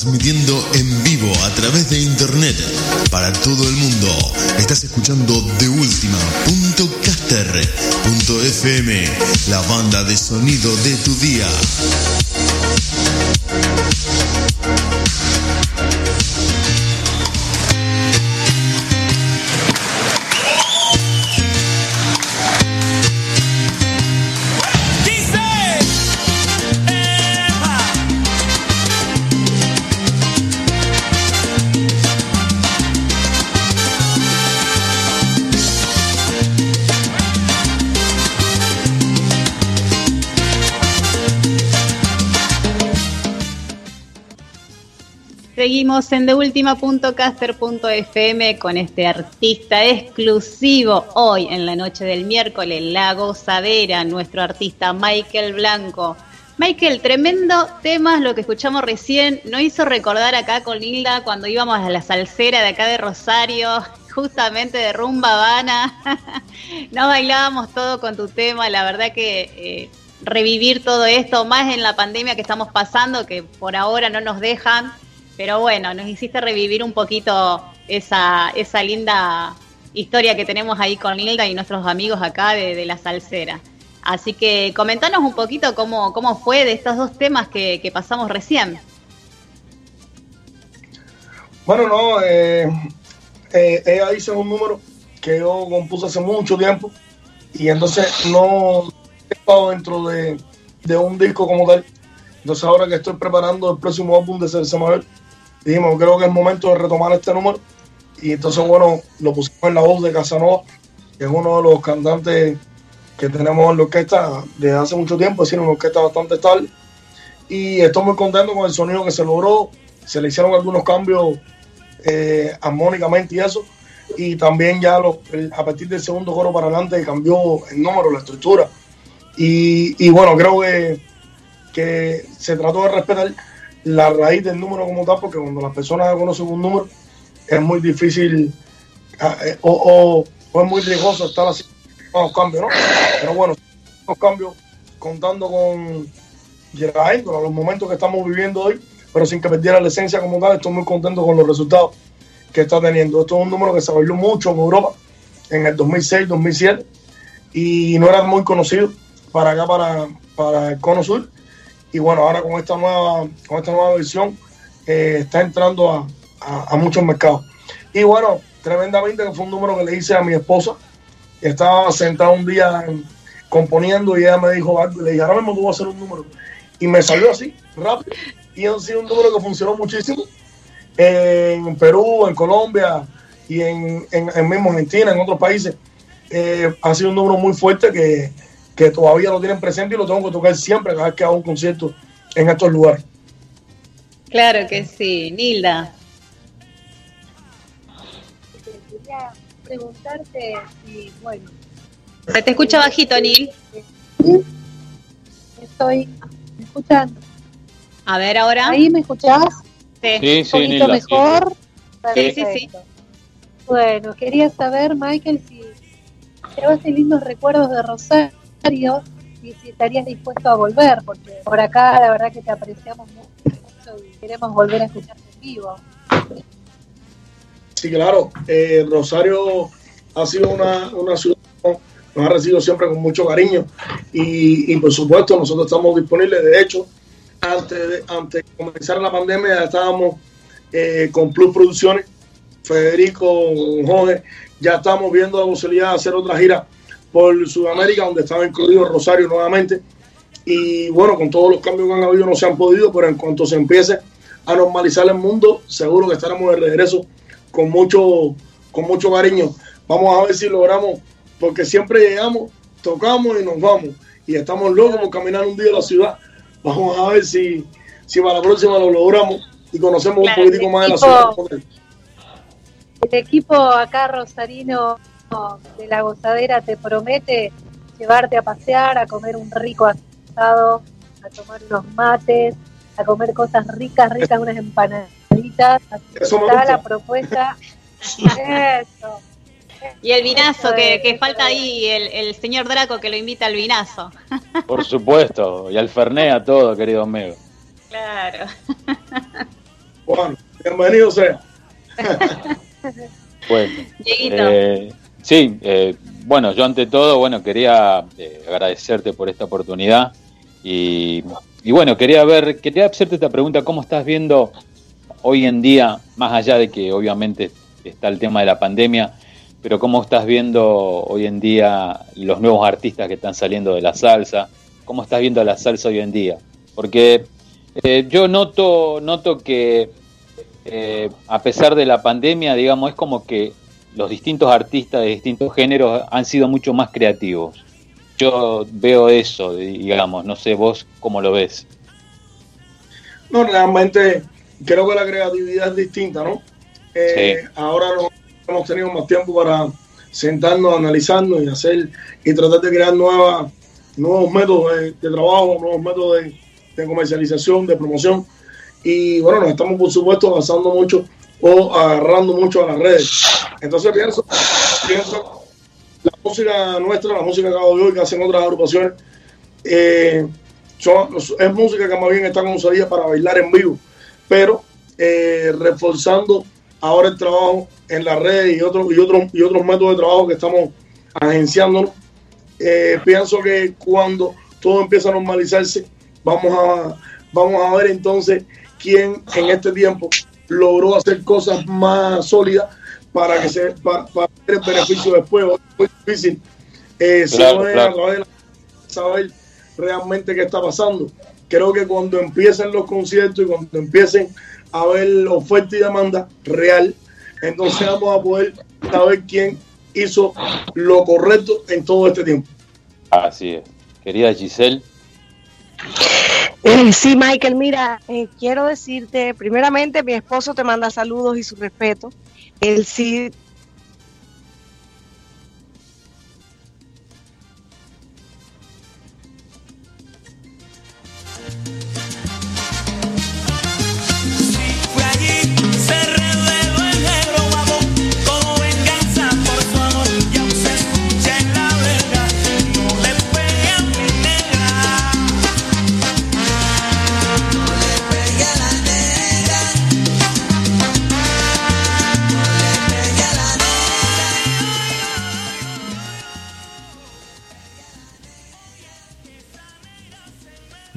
Transmitiendo en vivo a través de internet para todo el mundo. Estás escuchando de FM, la banda de sonido de tu día. En TheUltima.caster.fm con este artista exclusivo hoy en la noche del miércoles, La Gozadera, nuestro artista Michael Blanco. Michael, tremendo tema, lo que escuchamos recién, nos hizo recordar acá con Hilda cuando íbamos a la salsera de acá de Rosario, justamente de Rumba Habana. Nos bailábamos todo con tu tema, la verdad que eh, revivir todo esto, más en la pandemia que estamos pasando, que por ahora no nos dejan, pero bueno, nos hiciste revivir un poquito esa, esa linda historia que tenemos ahí con Hilda y nuestros amigos acá de, de la salsera. Así que comentanos un poquito cómo, cómo fue de estos dos temas que, pasamos recién. Bueno, no, eh, eh, ella dice un número que yo compuse hace mucho tiempo y entonces no he estado dentro de, de un disco como tal. Entonces ahora que estoy preparando el próximo álbum de Mabel, dijimos, creo que es momento de retomar este número y entonces, bueno, lo pusimos en la voz de Casanova, que es uno de los cantantes que tenemos en la orquesta desde hace mucho tiempo, es decir, una orquesta bastante estable. Y estoy muy contento con el sonido que se logró. Se le hicieron algunos cambios eh, armónicamente y eso. Y también ya a partir del segundo coro para adelante cambió el número, la estructura. Y, bueno, creo que se trató de respetar la raíz del número como tal, porque cuando las personas conocen un número, es muy difícil ah, eh, o, o- es muy riesgoso estar así los cambios, ¿no? Pero bueno, los cambios contando con con los momentos que estamos viviendo hoy, pero sin que perdiera la esencia como tal, estoy muy contento con los resultados que está teniendo. Esto es un número que se bailó mucho en Europa en el 2006, 2007 y no era muy conocido para acá, para, para el Cono Sur. Y bueno, ahora con esta nueva, con esta nueva versión eh, está entrando a, a- muchos mercados. Y bueno, tremendamente que fue un número que le hice a mi esposa. Estaba sentado un día en- componiendo y ella me dijo algo y le dije, ahora mismo tú vas a hacer un número. Y me salió así, rápido. Y ha sido un número que funcionó muchísimo en Perú, en Colombia y en, en, en mismo Argentina, en otros países. Eh, ha sido un número muy fuerte que, que todavía lo tienen presente y lo tengo que tocar siempre cada vez que hago un concierto en estos lugares. Claro que sí, Nilda. Quería preguntarte si, bueno, Se te escucha bajito, Nil. estoy ¿me escuchan? A ver ahora. ¿Ahí me escuchás? Sí. Sí, ¿Un sí, poquito Nilda. sí. mejor? Sí, sí, sí. Bueno, quería saber, Michael, si llevaste lindos recuerdos de Rosario y si estarías dispuesto a volver, porque por acá la verdad que te apreciamos mucho y queremos volver a escucharte en vivo. Sí, claro. Eh, Rosario ha sido una, una ciudad nos ha recibido siempre con mucho cariño y, y, por supuesto nosotros estamos disponibles. De hecho, antes de, antes de comenzar la pandemia estábamos eh, con Plus Producciones, Federico, Jorge, ya estamos viendo la posibilidad de hacer otra gira por Sudamérica donde estaba incluido Rosario nuevamente. Y bueno, con todos los cambios que han habido no se han podido, pero en cuanto se empiece a normalizar el mundo, seguro que estaremos de regreso con mucho, con mucho cariño. Vamos a ver si logramos, porque siempre llegamos, tocamos y nos vamos. Y estamos locos por caminar un día a la ciudad. Vamos a ver si, si para la próxima lo logramos y conocemos Claro, un poquitico más de la ciudad. El equipo acá rosarino de la gozadera te promete llevarte a pasear, a comer un rico asado, a tomar unos mates, a comer cosas ricas, ricas, unas empanaditas. Así Eso me está la propuesta. Eso. Y el vinazo, que, que falta ahí el, el señor Draco que lo invita al vinazo. Por supuesto, y al Ferné a todo, querido amigo. Claro. Bueno, bienvenido sea. Bueno, Dieguito. eh, sí, eh, bueno, yo ante todo, bueno, quería eh, agradecerte por esta oportunidad y, y bueno, quería ver, quería hacerte esta pregunta, ¿cómo estás viendo hoy en día, más allá de que obviamente está el tema de la pandemia, pero cómo estás viendo hoy en día los nuevos artistas que están saliendo de la salsa? ¿Cómo estás viendo la salsa hoy en día? Porque eh, yo noto, noto que eh, a pesar de la pandemia, digamos, es como que los distintos artistas de distintos géneros han sido mucho más creativos. Yo veo eso, digamos, no sé vos cómo lo ves. No, realmente creo que la creatividad es distinta, ¿no? Eh, Ahora no, hemos tenido más tiempo para sentarnos, analizarnos y hacer y tratar de crear nuevas, nuevos métodos de, de trabajo, nuevos métodos de, de comercialización, de promoción. Y bueno, nos estamos por supuesto basando mucho o agarrando mucho a las redes. Entonces pienso, pienso la música nuestra, la música que hago yo y que hacen otras agrupaciones, eh, es música que más bien está concebida para bailar en vivo, pero eh, reforzando ahora el trabajo en las redes y otros y otros y otros métodos de trabajo que estamos agenciándonos. Eh, pienso que cuando todo empieza a normalizarse, vamos a vamos a ver entonces quién en este tiempo logró hacer cosas más sólidas para que se para, para el beneficio después. Es muy difícil eh, Claro, es claro. la- saber realmente qué está pasando. Creo que cuando empiecen los conciertos y cuando empiecen a ver oferta y demanda real, entonces vamos a poder saber quién hizo lo correcto en todo este tiempo. Así es. Querida Giselle, Eh, sí, Michael, mira, eh, quiero decirte, primeramente, mi esposo te manda saludos y su respeto. Él sí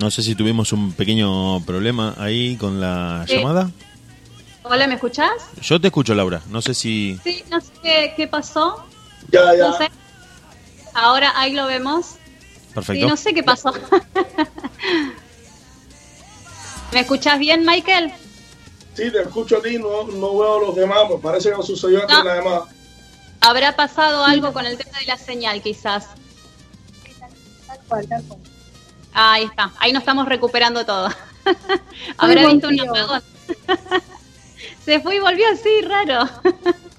No sé si tuvimos un pequeño problema ahí con la Sí. llamada. Hola, ¿me escuchás? Yo te escucho, Laura. No sé si... Sí, no sé qué, qué pasó. Ya, ya. No sé. Ahora ahí lo vemos. Perfecto. Sí, no sé qué pasó. ¿Me escuchás bien, Michael? Sí, te escucho a ti, no, no veo a los demás, me parece que no sucedió No. las demás. Habrá pasado algo con el tema de la señal, quizás. Tal cual, tal cual. Ahí está, ahí nos estamos recuperando todo. Habrá visto un apagón. Se fue y volvió así, raro.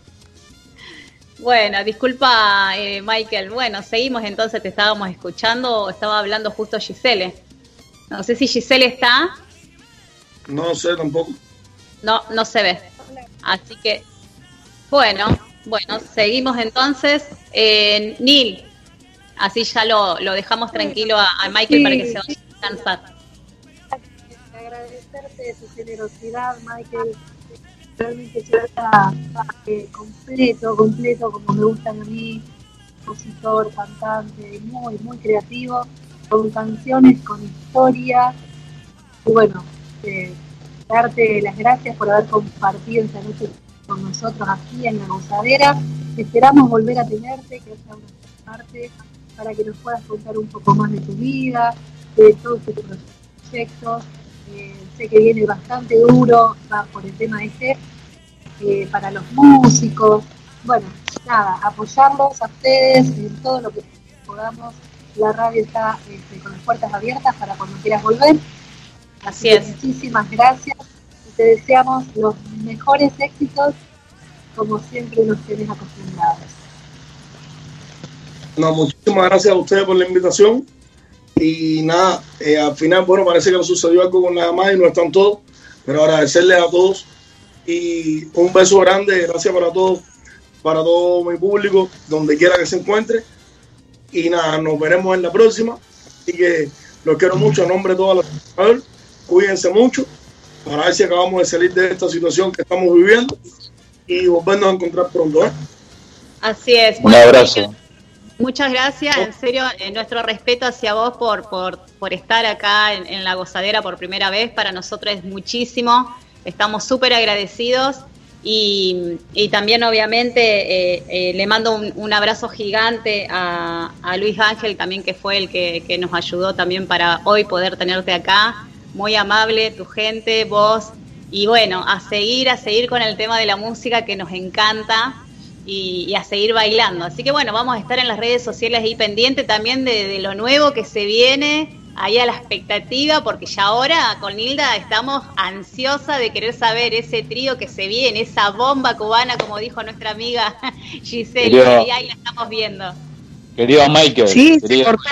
Bueno, disculpa, eh, Michael. Bueno, seguimos entonces, te estábamos escuchando, estaba hablando justo Giselle. No sé si Giselle está, No sé tampoco. no, no se ve. Así que, bueno, bueno, seguimos entonces. Eh, Neil, así ya lo, lo dejamos tranquilo a, a Michael Sí. para que se vaya a descansar. agradecerte tu generosidad, Michael. Realmente se está eh, completo, completo, como me gustan a mí. Compositor, cantante, muy, muy creativo, con canciones, con historia. Y bueno, eh, darte las gracias por haber compartido esta noche con nosotros aquí en La Gozadera. Esperamos volver a tenerte, que haya una parte para que nos puedas contar un poco más de tu vida, de todos tus proyectos. Eh, sé que viene bastante duro va por el tema este eh, para los músicos. Bueno, nada, apoyarlos a ustedes en todo lo que podamos. La radio está este, con las puertas abiertas para cuando quieras volver. Así que es. Muchísimas gracias. y Te deseamos los mejores éxitos, como siempre nos tienes acostumbrados. No, muchísimas gracias a ustedes por la invitación. Y nada, eh, al final, bueno, parece que no sucedió algo con nada más y no están todos, pero agradecerles a todos y un beso grande, gracias para todos para todo mi público, donde quiera que se encuentre. Y nada, nos veremos en la próxima. Así que los quiero mucho a nombre de toda la ciudad. Cuídense mucho para ver si acabamos de salir de esta situación que estamos viviendo y volvernos a encontrar pronto. ¿eh? Así es. Un abrazo. Muchas gracias, en serio, eh, nuestro respeto hacia vos por, por, por estar acá en, en La Gozadera por primera vez, para nosotros es muchísimo, estamos súper agradecidos. Y, y también obviamente eh, eh, le mando un, un abrazo gigante a, a Luis Ángel también que fue el que, que nos ayudó también para hoy poder tenerte acá, muy amable tu gente, vos. Y bueno, a seguir, a seguir con el tema de la música que nos encanta y, y a seguir bailando. Así que bueno, vamos a estar en las redes sociales ahí pendiente también de, de lo nuevo que se viene, ahí a la expectativa, porque ya ahora con Nilda estamos ansiosa de querer saber ese trío que se viene, esa bomba cubana, como dijo nuestra amiga Giselle, Querido- y ahí la estamos viendo. Querido Michael. Sí, se querido- cortó.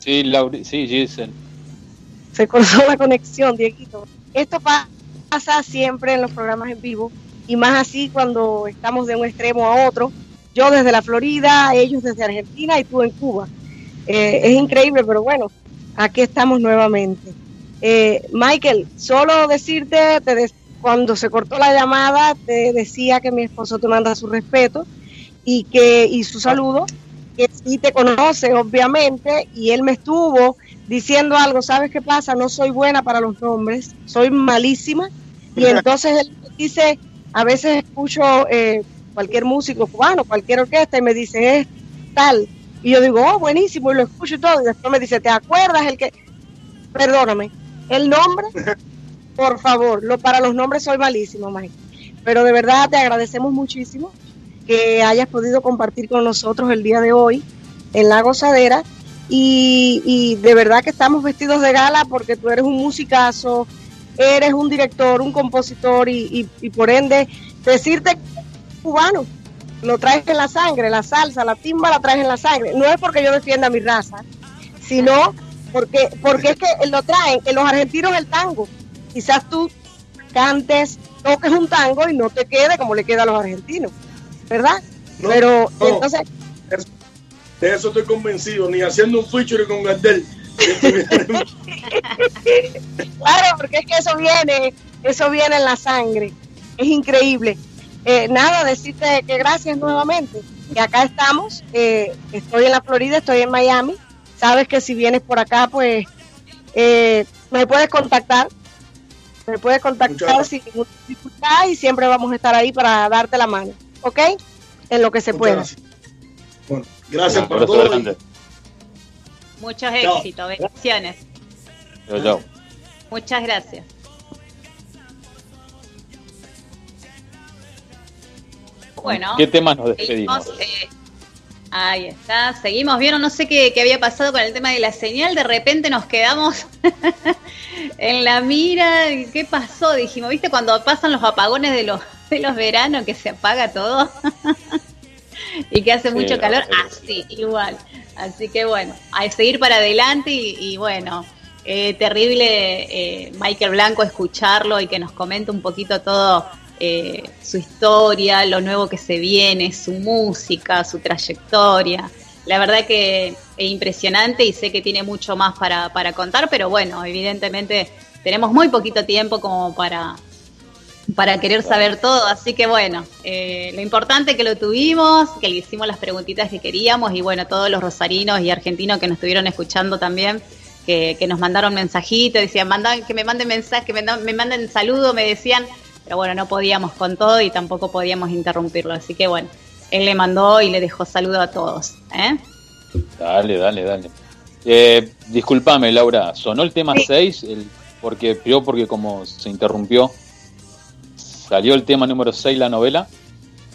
Sí, Lauri- sí, Giselle. se cortó la conexión, Dieguito. Esto pa- pasa siempre en los programas en vivo y más así cuando estamos de un extremo a otro. Yo desde la Florida, ellos desde Argentina y tú en Cuba. Eh, es increíble, pero bueno, aquí estamos nuevamente. Eh, Michael, solo decirte, te des- cuando se cortó la llamada, te decía que mi esposo te manda su respeto y que y su saludo, que sí te conoce, obviamente, y él me estuvo diciendo algo, ¿sabes qué pasa? No soy buena para los nombres, soy malísima. Y entonces él dice, a veces escucho eh, cualquier músico cubano, cualquier orquesta, y me dice, es tal. Y yo digo, oh, buenísimo, y lo escucho y todo. Y después me dice, ¿te acuerdas el que? Perdóname, el nombre, por favor, lo, para los nombres soy malísimo, Mike. Pero de verdad te agradecemos muchísimo que hayas podido compartir con nosotros el día de hoy en la gozadera y, y de verdad que estamos vestidos de gala porque tú eres un musicazo, eres un director, un compositor y, y- y por ende decirte cubano, lo traes en la sangre, la salsa, la timba la traes en la sangre. No es porque yo defienda mi raza, sino porque, porque es que lo traen, en los argentinos el tango. Quizás tú cantes, toques un tango y no te quede como le queda a los argentinos, ¿verdad? No, Pero no. entonces De eso estoy convencido, ni haciendo un feature con Gardel. Claro, porque es que eso viene, eso viene en la sangre. Es increíble. Eh, nada, decirte que gracias nuevamente. Que acá estamos. eh, estoy en la Florida, estoy en Miami. Sabes que si vienes por acá, pues eh, me puedes contactar. Me puedes contactar sin ninguna dificultad y siempre vamos a estar ahí para darte la mano. ¿Ok? En lo que se Muchas pueda. gracias. Bueno, gracias por todo. Muchos éxitos, bendiciones. Muchas gracias. Bueno, ¿Qué temas nos despedimos? seguimos, eh, ahí está, seguimos. Vieron, no sé qué, qué había pasado con el tema de la señal, de repente nos quedamos en la mira. ¿y ¿Qué pasó? Dijimos, ¿viste cuando pasan los apagones de los, de los veranos que se apaga todo? y que hace Sí, mucho calor, así, igual. Así que bueno, a seguir para adelante y, y bueno, eh, terrible eh, Michael Blanco escucharlo y que nos comente un poquito todo eh, su historia, lo nuevo que se viene, su música, su trayectoria. La verdad que es impresionante y sé que tiene mucho más para, para contar, pero bueno, evidentemente tenemos muy poquito tiempo como para, para querer saber todo. Así que bueno, eh, lo importante que lo tuvimos, que le hicimos las preguntitas que queríamos y bueno, todos los rosarinos y argentinos que nos estuvieron escuchando también, que, que nos mandaron mensajitos, decían, mandan, que me manden mensajes, que me, manden saludos, me decían, pero bueno, no podíamos con todo y tampoco podíamos interrumpirlo. Así que bueno, él le mandó y le dejó saludo a todos. ¿eh? Dale, dale, dale. Eh, disculpame, Laura, ¿sonó el tema 6? El, porque, yo porque como se interrumpió, ¿salió el tema número 6 la novela?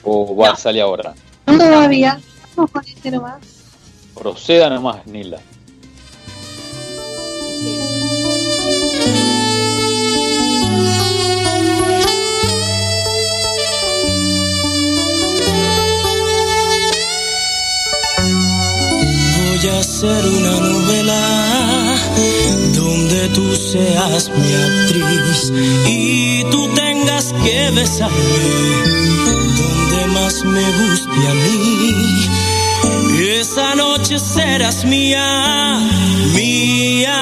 ¿O va, No. sale ahora? No todavía. Vamos con este nomás. Proceda nomás, Nila. Voy a hacer una novela que tú seas mi actriz y tú tengas que besarme donde más me guste a mí. Esa noche serás mía, mía.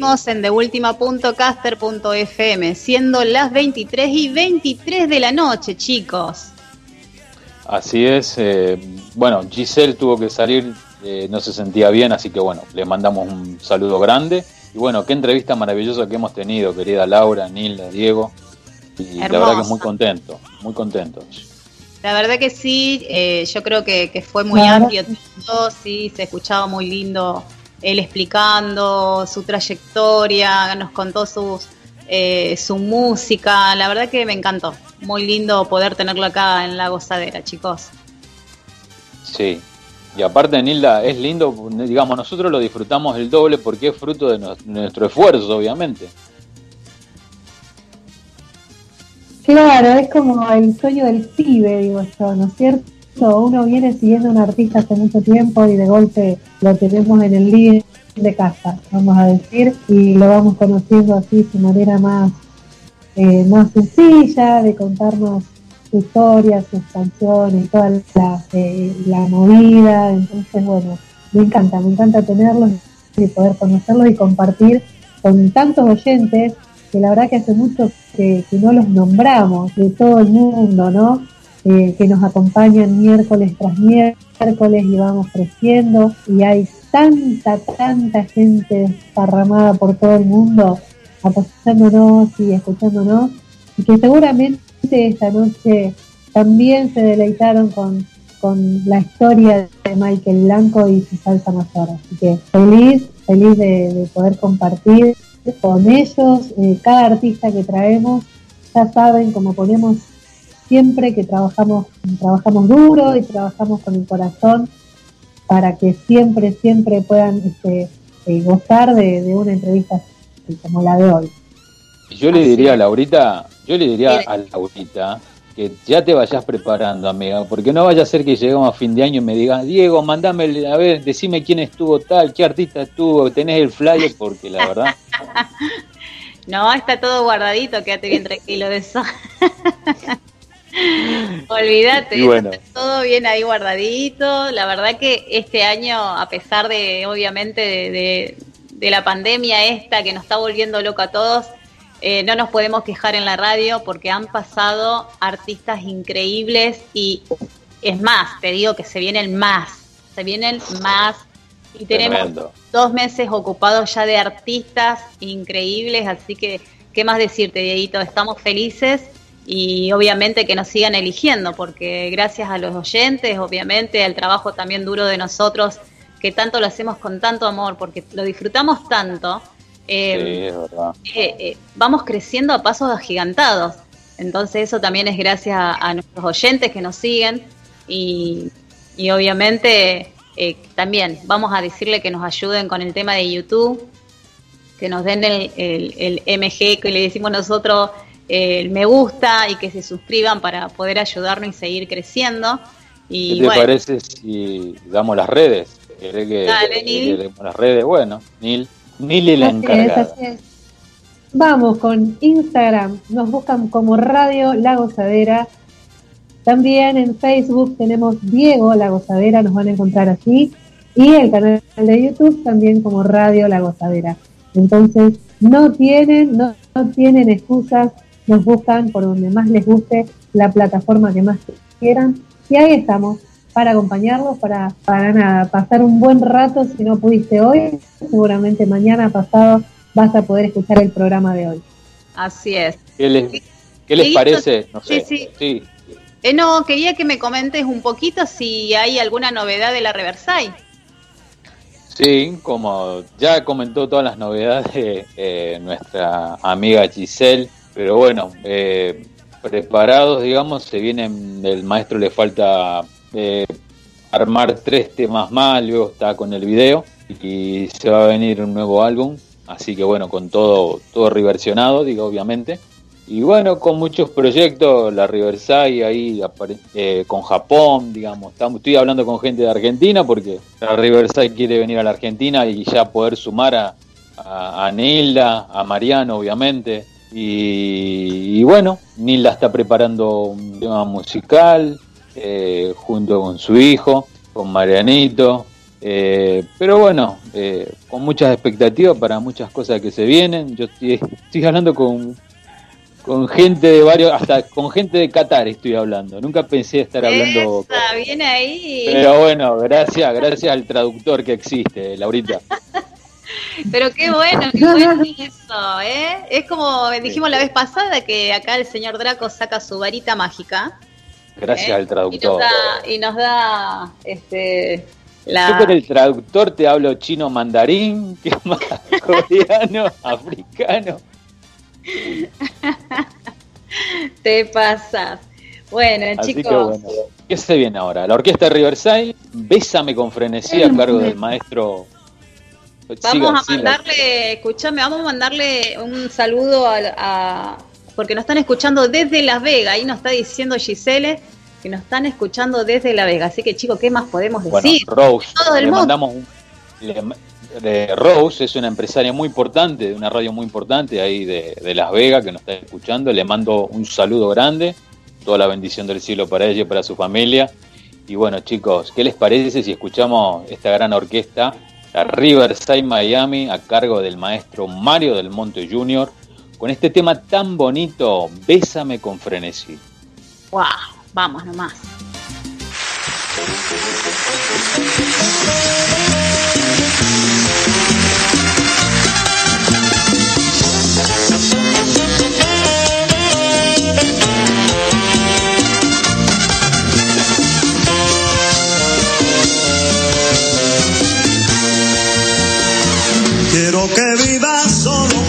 Seguimos, en TheUltima.caster.fm, siendo las 23 y 23 de la noche, chicos. Así es. eh, bueno, Giselle tuvo que salir, eh, no se sentía bien, así que bueno, le mandamos un saludo grande. Y bueno, qué entrevista maravillosa que hemos tenido, querida Laura, Nilda, Diego. Y la verdad que Hermosa. muy contento, muy contento. La verdad que sí, eh, yo creo que, que fue muy Claro. amplio todo, sí, se escuchaba muy lindo él explicando su trayectoria, nos contó sus, eh, su música, la verdad que me encantó, muy lindo poder tenerlo acá en la gozadera, chicos. Sí. Y aparte, Nilda, es lindo, digamos, nosotros lo disfrutamos el doble porque es fruto de nuestro esfuerzo, obviamente. Claro, es como el sueño del pibe, digo yo, ¿no es cierto? Uno viene siguiendo a un artista hace mucho tiempo y de golpe lo tenemos en el living de casa, vamos a decir, y lo vamos conociendo así de manera más, eh, más sencilla, de contarnos su historia, sus canciones, toda la, eh, la movida. Entonces, bueno, me encanta, me encanta tenerlos y poder conocerlos y compartir con tantos oyentes que la verdad que hace mucho que no los nombramos de todo el mundo, ¿no? Eh, que nos acompañan miércoles tras miércoles y vamos creciendo y hay tanta, tanta gente desparramada por todo el mundo apoyándonos y escuchándonos y que seguramente esta noche también se deleitaron con, con la historia de Michael Blanco y su salsa mayor. Así que feliz, feliz de, de poder compartir con ellos. Eh, cada artista que traemos, ya saben, como ponemos siempre que trabajamos, trabajamos duro y trabajamos con el corazón para que siempre, siempre puedan este, eh, gozar de, de una entrevista como la de hoy. Yo le diría a Laurita, yo le diría a Laurita que ya te vayas preparando, amiga, porque no vaya a ser que lleguemos a fin de año y me digas, Diego, mandame, a ver, decime quién estuvo tal, qué artista estuvo, tenés el flyer, porque la verdad, No, está todo guardadito, quédate bien tranquilo de eso. Olvídate, bueno. todo bien ahí guardadito. La verdad que este año, a pesar de, obviamente, de, de- de la pandemia esta que nos está volviendo loco a todos, eh, no nos podemos quejar en la radio porque han pasado artistas increíbles y es más, te digo que se vienen más, se vienen más y tenemos tremendo. dos meses ocupados ya de artistas increíbles, así que, ¿qué más decirte, Dieguito? Estamos felices y obviamente que nos sigan eligiendo, porque gracias a los oyentes, obviamente, al trabajo también duro de nosotros, que tanto lo hacemos con tanto amor, porque lo disfrutamos tanto, eh, Sí, es verdad. eh, eh, vamos creciendo a pasos agigantados. Entonces eso también es gracias a, a nuestros oyentes que nos siguen y, y obviamente eh, también vamos a decirle que nos ayuden con el tema de YouTube, que nos den el, el- el MG que le decimos nosotros, el me gusta y que se suscriban para poder ayudarnos y seguir creciendo. ¿Qué Y te bueno, parece si damos las redes? ¿Querés que, Dale, que las redes? Bueno, Nil, Nil es la Así es, encargada. así es. Vamos con Instagram, nos buscan como Radio La Gozadera También en Facebook tenemos Diego La Gozadera, nos van a encontrar así. Y el canal de YouTube también como Radio La Gozadera. Entonces, no tienen, no, no tienen excusas, nos buscan por donde más les guste, la plataforma que más quieran. Y ahí estamos, para acompañarlos, para, para nada, pasar un buen rato. Si no pudiste hoy, seguramente mañana pasado vas a poder escuchar el programa de hoy. Así es. ¿Qué les, qué les parece? No sí, sé. sí. sí. Eh, no, quería que me comentes un poquito si hay alguna novedad de la Riverside. Sí, como ya comentó todas las novedades eh, nuestra amiga Giselle, pero bueno, eh, preparados, digamos, se vienen, el maestro le falta eh, armar tres temas más, luego está con el video y se va a venir un nuevo álbum, así que bueno, con todo, todo reversionado, digo, obviamente. Y bueno, con muchos proyectos, la Riverside ahí eh, con Japón, digamos, estamos, estoy hablando con gente de Argentina porque la Riverside quiere venir a la Argentina y ya poder sumar a, a, a a Mariano, obviamente. Y, y bueno, Nilda está preparando un tema musical eh, junto con su hijo, con Marianito. eh, pero bueno, eh, con muchas expectativas para muchas cosas que se vienen. Yo estoy, estoy hablando con, con gente de varios, hasta con gente de Qatar estoy hablando. Nunca pensé estar hablando. Esa, viene ahí. Pero bueno, gracias, gracias al traductor que existe, Laurita. Pero qué bueno, qué bueno eso, ¿eh? Es como dijimos la vez pasada que acá el señor Draco saca su varita mágica Gracias ¿eh? al y nos traductor. da, y nos da este, la... Yo con el traductor te hablo chino mandarín, que más coreano, africano. Te pasas. Bueno, Así que chicos, bueno, ¿qué se viene ahora? La orquesta de Riverside, Bésame con frenesí a cargo del maestro. Vamos a mandarle, escúchame, vamos a mandarle un saludo a, a- porque nos están escuchando desde Las Vegas, ahí nos está diciendo Giselle que nos están escuchando desde La Vega, así que chicos, ¿qué más podemos Bueno, decir? Rose, Todo el le mundo. mandamos un- le- Rose es una empresaria muy importante, de una radio muy importante ahí de, de Las Vegas que nos está escuchando. Le mando un saludo grande, toda la bendición del cielo para ella y para su familia. Y bueno, chicos, ¿qué les parece si escuchamos esta gran orquesta, la Riverside Miami, a cargo del maestro Mario del Monte Jr., con este tema tan bonito, Bésame con frenesí? Wow, vamos nomás. Quiero que vivas solo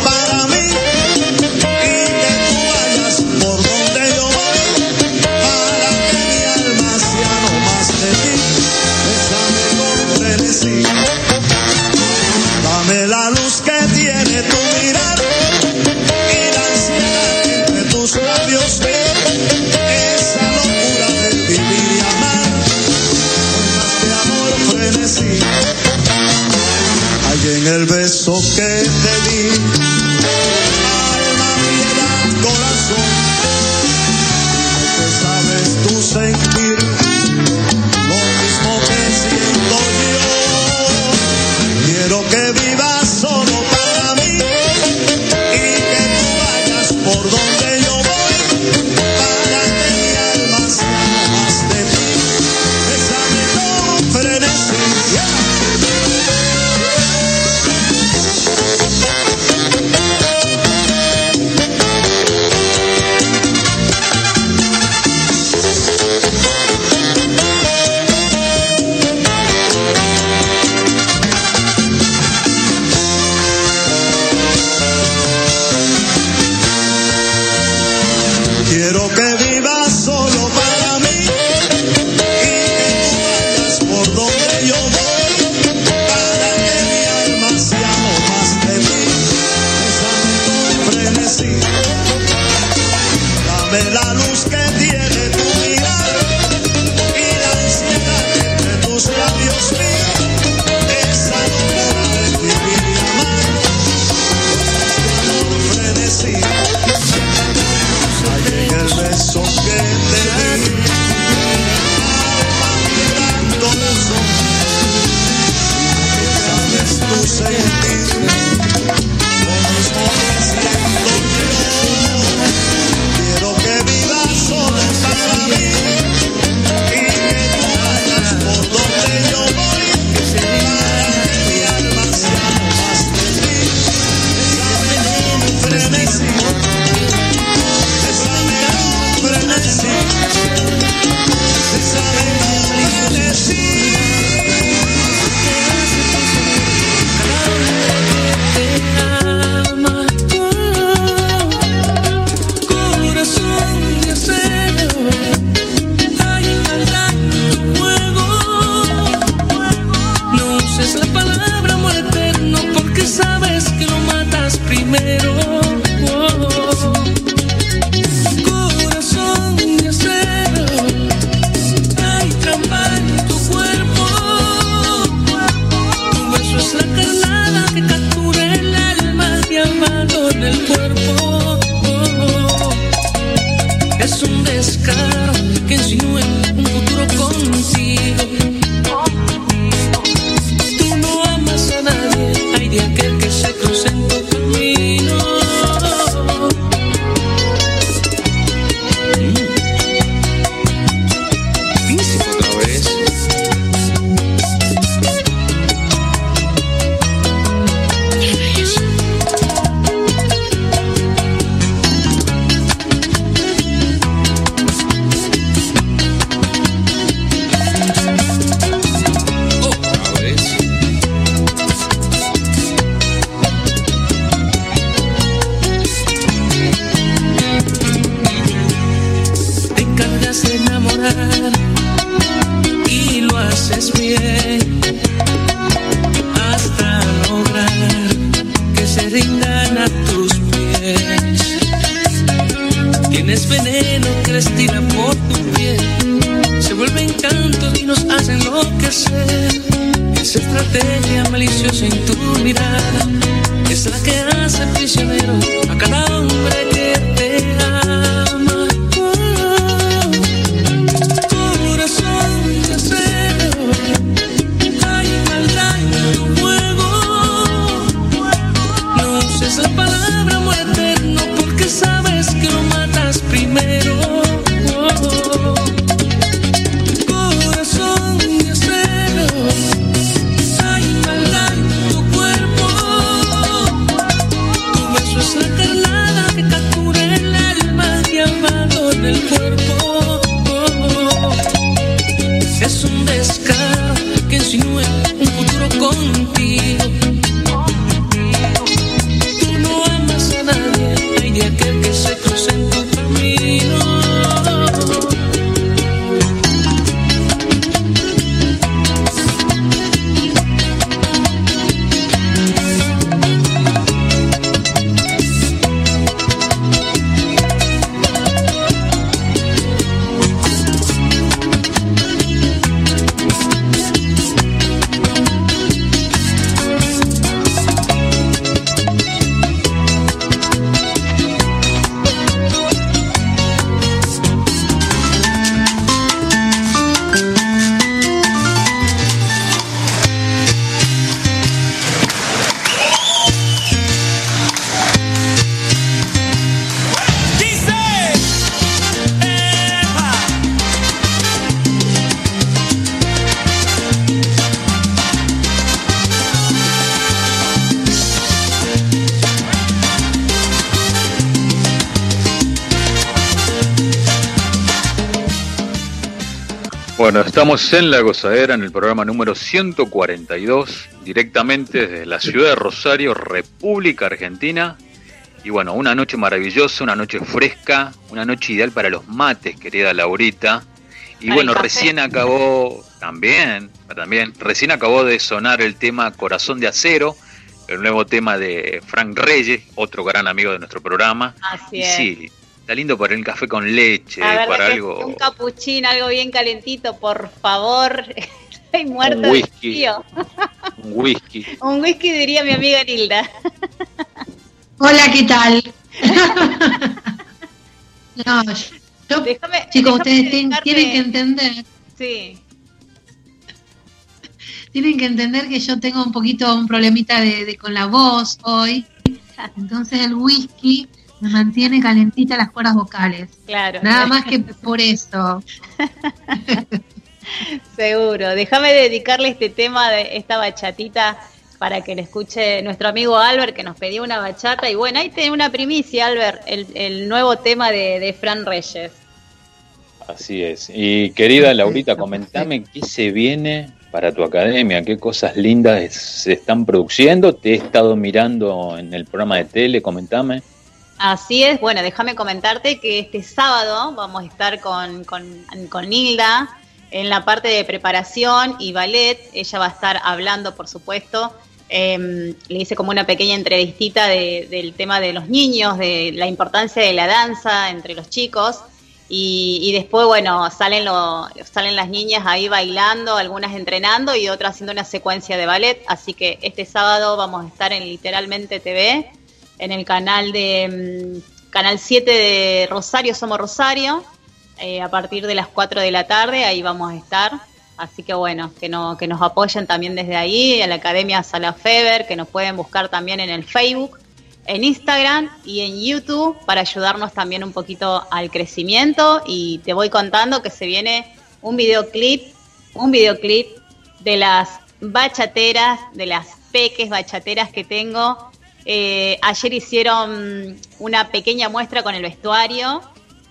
en el beso que estamos en La Gozadera, en el programa número 142, directamente desde la ciudad de Rosario, República Argentina. Y bueno, una noche maravillosa, una noche fresca, una noche ideal para los mates, querida Laurita. Y Para bueno, recién acabó, también, también, recién acabó de sonar el tema Corazón de Acero, el nuevo tema de Frank Reyes, otro gran amigo de nuestro programa. Así Y es. sí, está lindo para el café con leche, La para algo... un capuchino, algo bien calentito, por favor. Estoy muerta Un de whisky. frío. Un whisky. Un whisky diría mi amiga Nilda. Hola, ¿qué tal? no, yo, Déjame, chicos, déjame ustedes dedicarte- tienen que entender, Sí, tienen que entender que yo tengo un poquito un problemita de, de- con la voz hoy, entonces el whisky me mantiene calentita las cuerdas vocales. claro. Nada más que por eso. Seguro. Déjame dedicarle este tema de esta bachatita para que le escuche nuestro amigo Albert que nos pidió una bachata. Y bueno, ahí tiene una primicia, Albert, el, el nuevo tema de, de Fran Reyes. Así es. Y querida Laurita, comentame qué se viene para tu academia, qué cosas lindas se están produciendo. Te he estado mirando en el programa de tele, comentame. Así es, bueno, déjame comentarte que este sábado vamos a estar con, con, con Nilda en la parte de preparación y ballet. Ella va a estar hablando, por supuesto. Em, le hice como una pequeña entrevistita de- del tema de los niños, de la importancia de la danza entre los chicos. Y, y después, bueno, salen, lo- salen las niñas ahí bailando, algunas entrenando y otras haciendo una secuencia de ballet. Así que este sábado vamos a estar en Literalmente TV en el canal de mm, Canal 7 de Rosario Somos Rosario, eh, a partir de las 4 de la tarde, ahí vamos a estar. Así que bueno, que, no, que nos apoyen también desde ahí, en la Academia Sala Feber, que nos pueden buscar también en el Facebook, en Instagram y en YouTube para ayudarnos también un poquito al crecimiento. Y te voy contando que se viene un videoclip, un videoclip de las bachateras, de las peques bachateras que tengo. Eh, ayer hicieron una pequeña muestra con el vestuario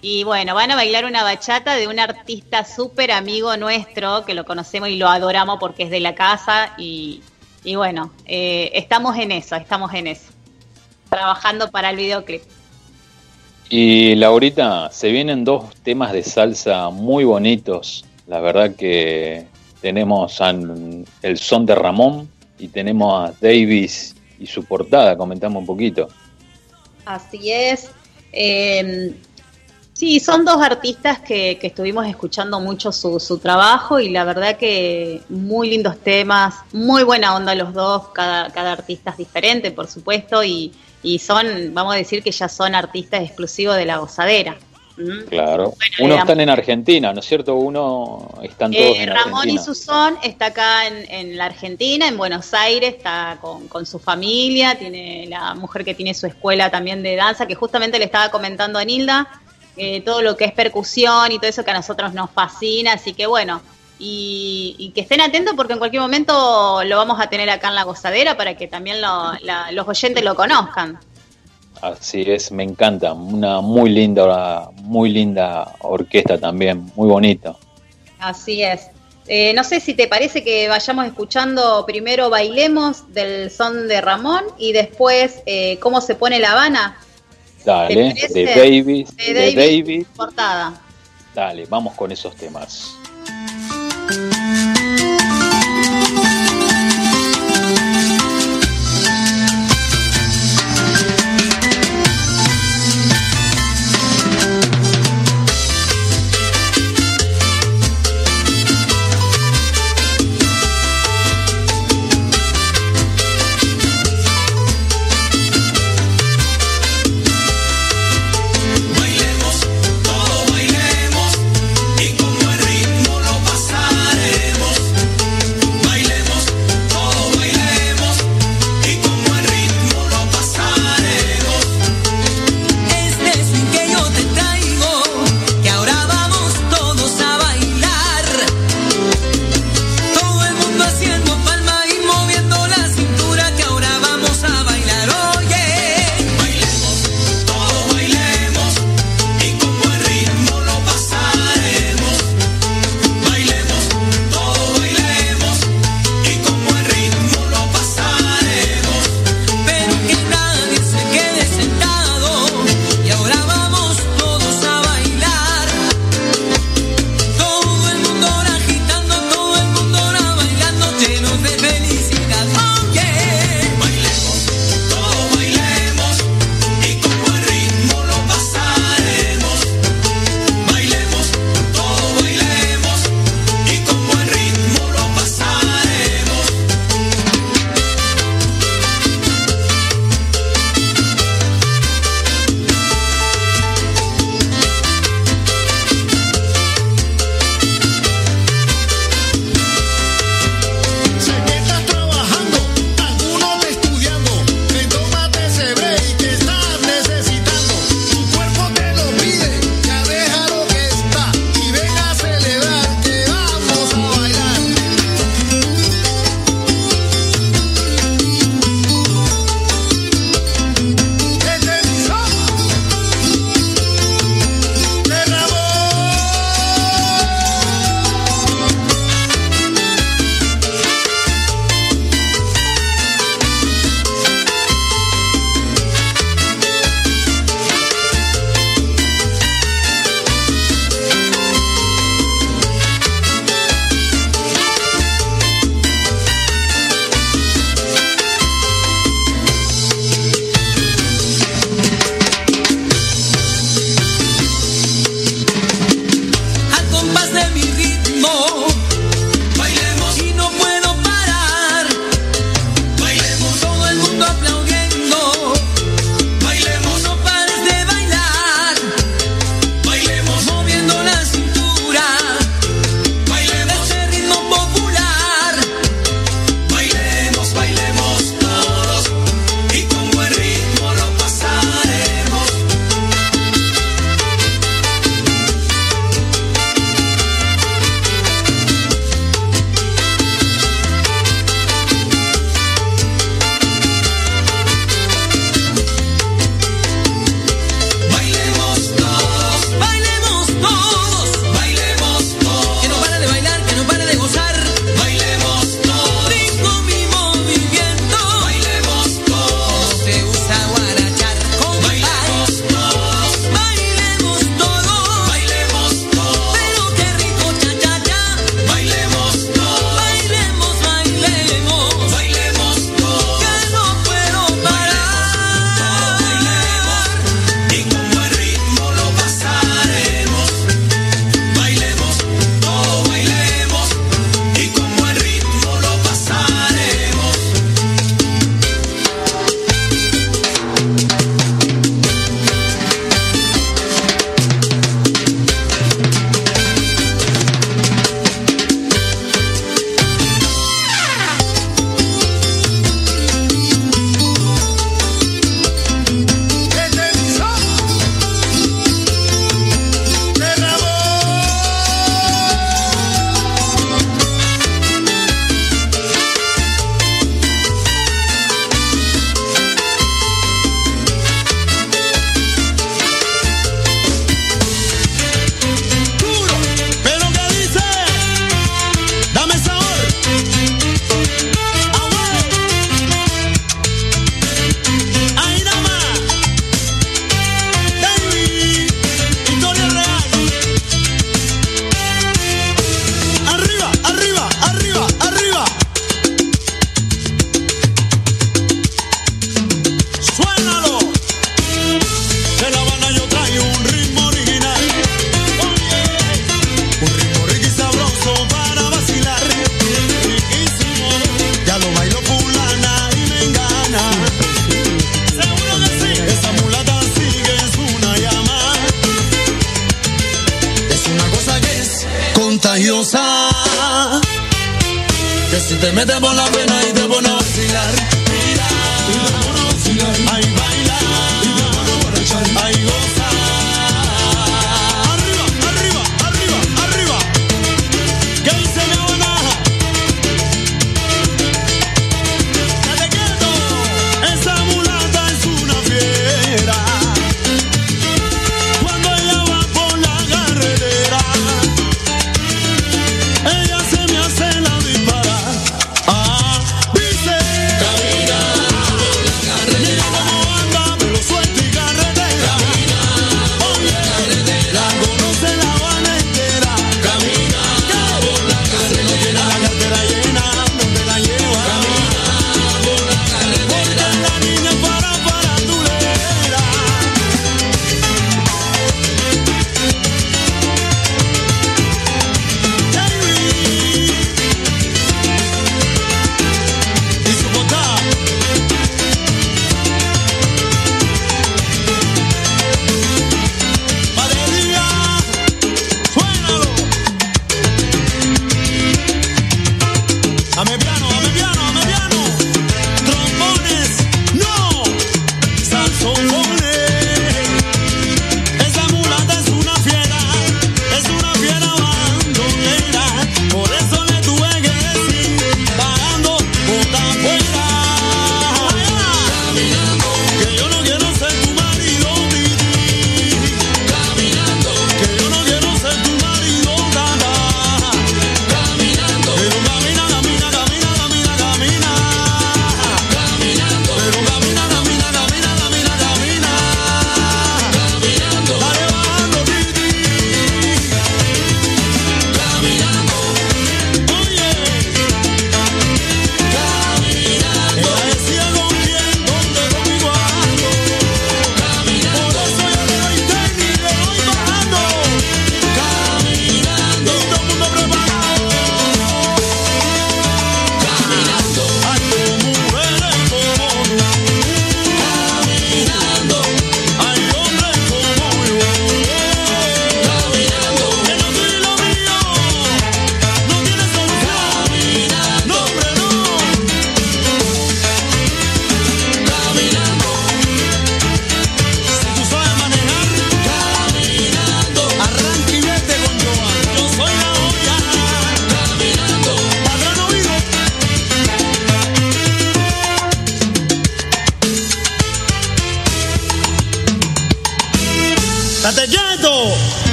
y bueno, van a bailar una bachata de un artista súper amigo nuestro que lo conocemos y lo adoramos porque es de la casa y, y bueno, eh, estamos en eso, estamos en eso, trabajando para el videoclip. Y Laurita, se vienen dos temas de salsa muy bonitos. La verdad que tenemos el son de Ramón y tenemos a Davis y su portada, comentamos un poquito. Así es. Eh, sí, son dos artistas que, que estuvimos escuchando mucho su, su, trabajo y la verdad que muy lindos temas, muy buena onda los dos, cada, cada artista es diferente, por supuesto, y, y son, vamos a decir que ya son artistas exclusivos de la gozadera. Claro. Bueno, Uno están en Argentina, ¿no es cierto? Uno están todos eh, en Ramón Argentina. y Susón está acá en, en, la Argentina, en Buenos Aires, está con, con, su familia, tiene la mujer que tiene su escuela también de danza, que justamente le estaba comentando a Nilda, eh, todo lo que es percusión y todo eso que a nosotros nos fascina, así que bueno, y, y, que estén atentos porque en cualquier momento lo vamos a tener acá en la gozadera para que también lo, la, los oyentes lo conozcan. Así es, me encanta, una muy linda, muy linda orquesta también, muy bonito. Así es. Eh, no sé si te parece que vayamos escuchando primero Bailemos del son de Ramón y después eh, cómo se pone La Habana. Dale, de Davis, de, de Davis, Davis. Portada. Dale, vamos con esos temas.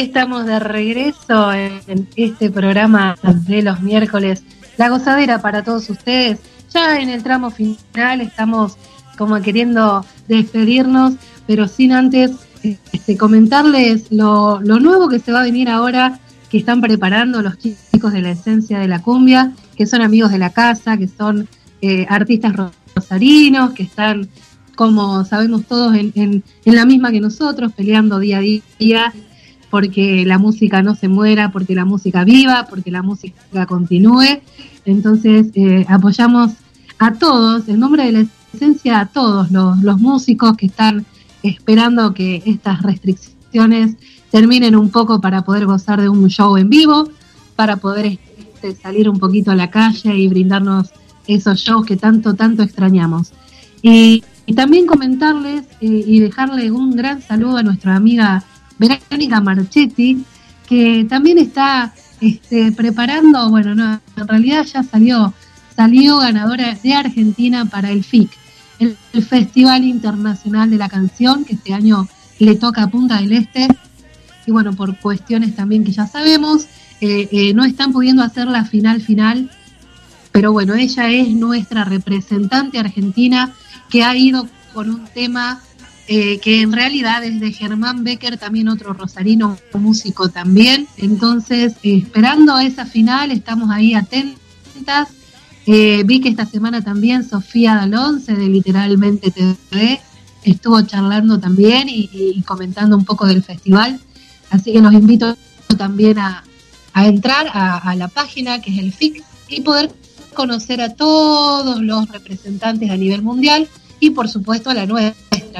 Estamos de regreso en este programa de los miércoles. La gozadera para todos ustedes. Ya en el tramo final estamos como queriendo despedirnos, pero sin antes este, comentarles lo, lo nuevo que se va a venir ahora, que están preparando los chicos de la esencia de la cumbia, que son amigos de la casa, que son eh, artistas rosarinos, que están, como sabemos todos, en, en, en la misma que nosotros, peleando día a día porque la música no se muera, porque la música viva, porque la música continúe. Entonces, eh, apoyamos a todos, en nombre de la esencia, a todos los, músicos que están esperando que estas restricciones terminen un poco para poder gozar de un show en vivo, para poder este, salir un poquito a la calle y brindarnos esos shows que tanto, tanto extrañamos. Y, y también comentarles eh, y dejarle un gran saludo a nuestra amiga Verónica Marchetti, que también está este, preparando, bueno, no, en realidad ya salió, salió ganadora de Argentina para el FIC, el, Festival Internacional de la Canción, que este año le toca a Punta del Este, y bueno, por cuestiones también que ya sabemos, eh, eh, no están pudiendo hacer la final final, pero bueno, ella es nuestra representante argentina que ha ido con un tema eh, que en realidad es de Germán Becker, también otro rosarino músico también. Entonces, esperando esa final, estamos ahí artistas. Eh, vi que esta semana también Sofía Dalonce de Literalmente TV estuvo charlando también y, comentando un poco del festival. Así que los invito también a, entrar a, la página que es el FIC y poder conocer a todos los representantes a nivel mundial y por supuesto a la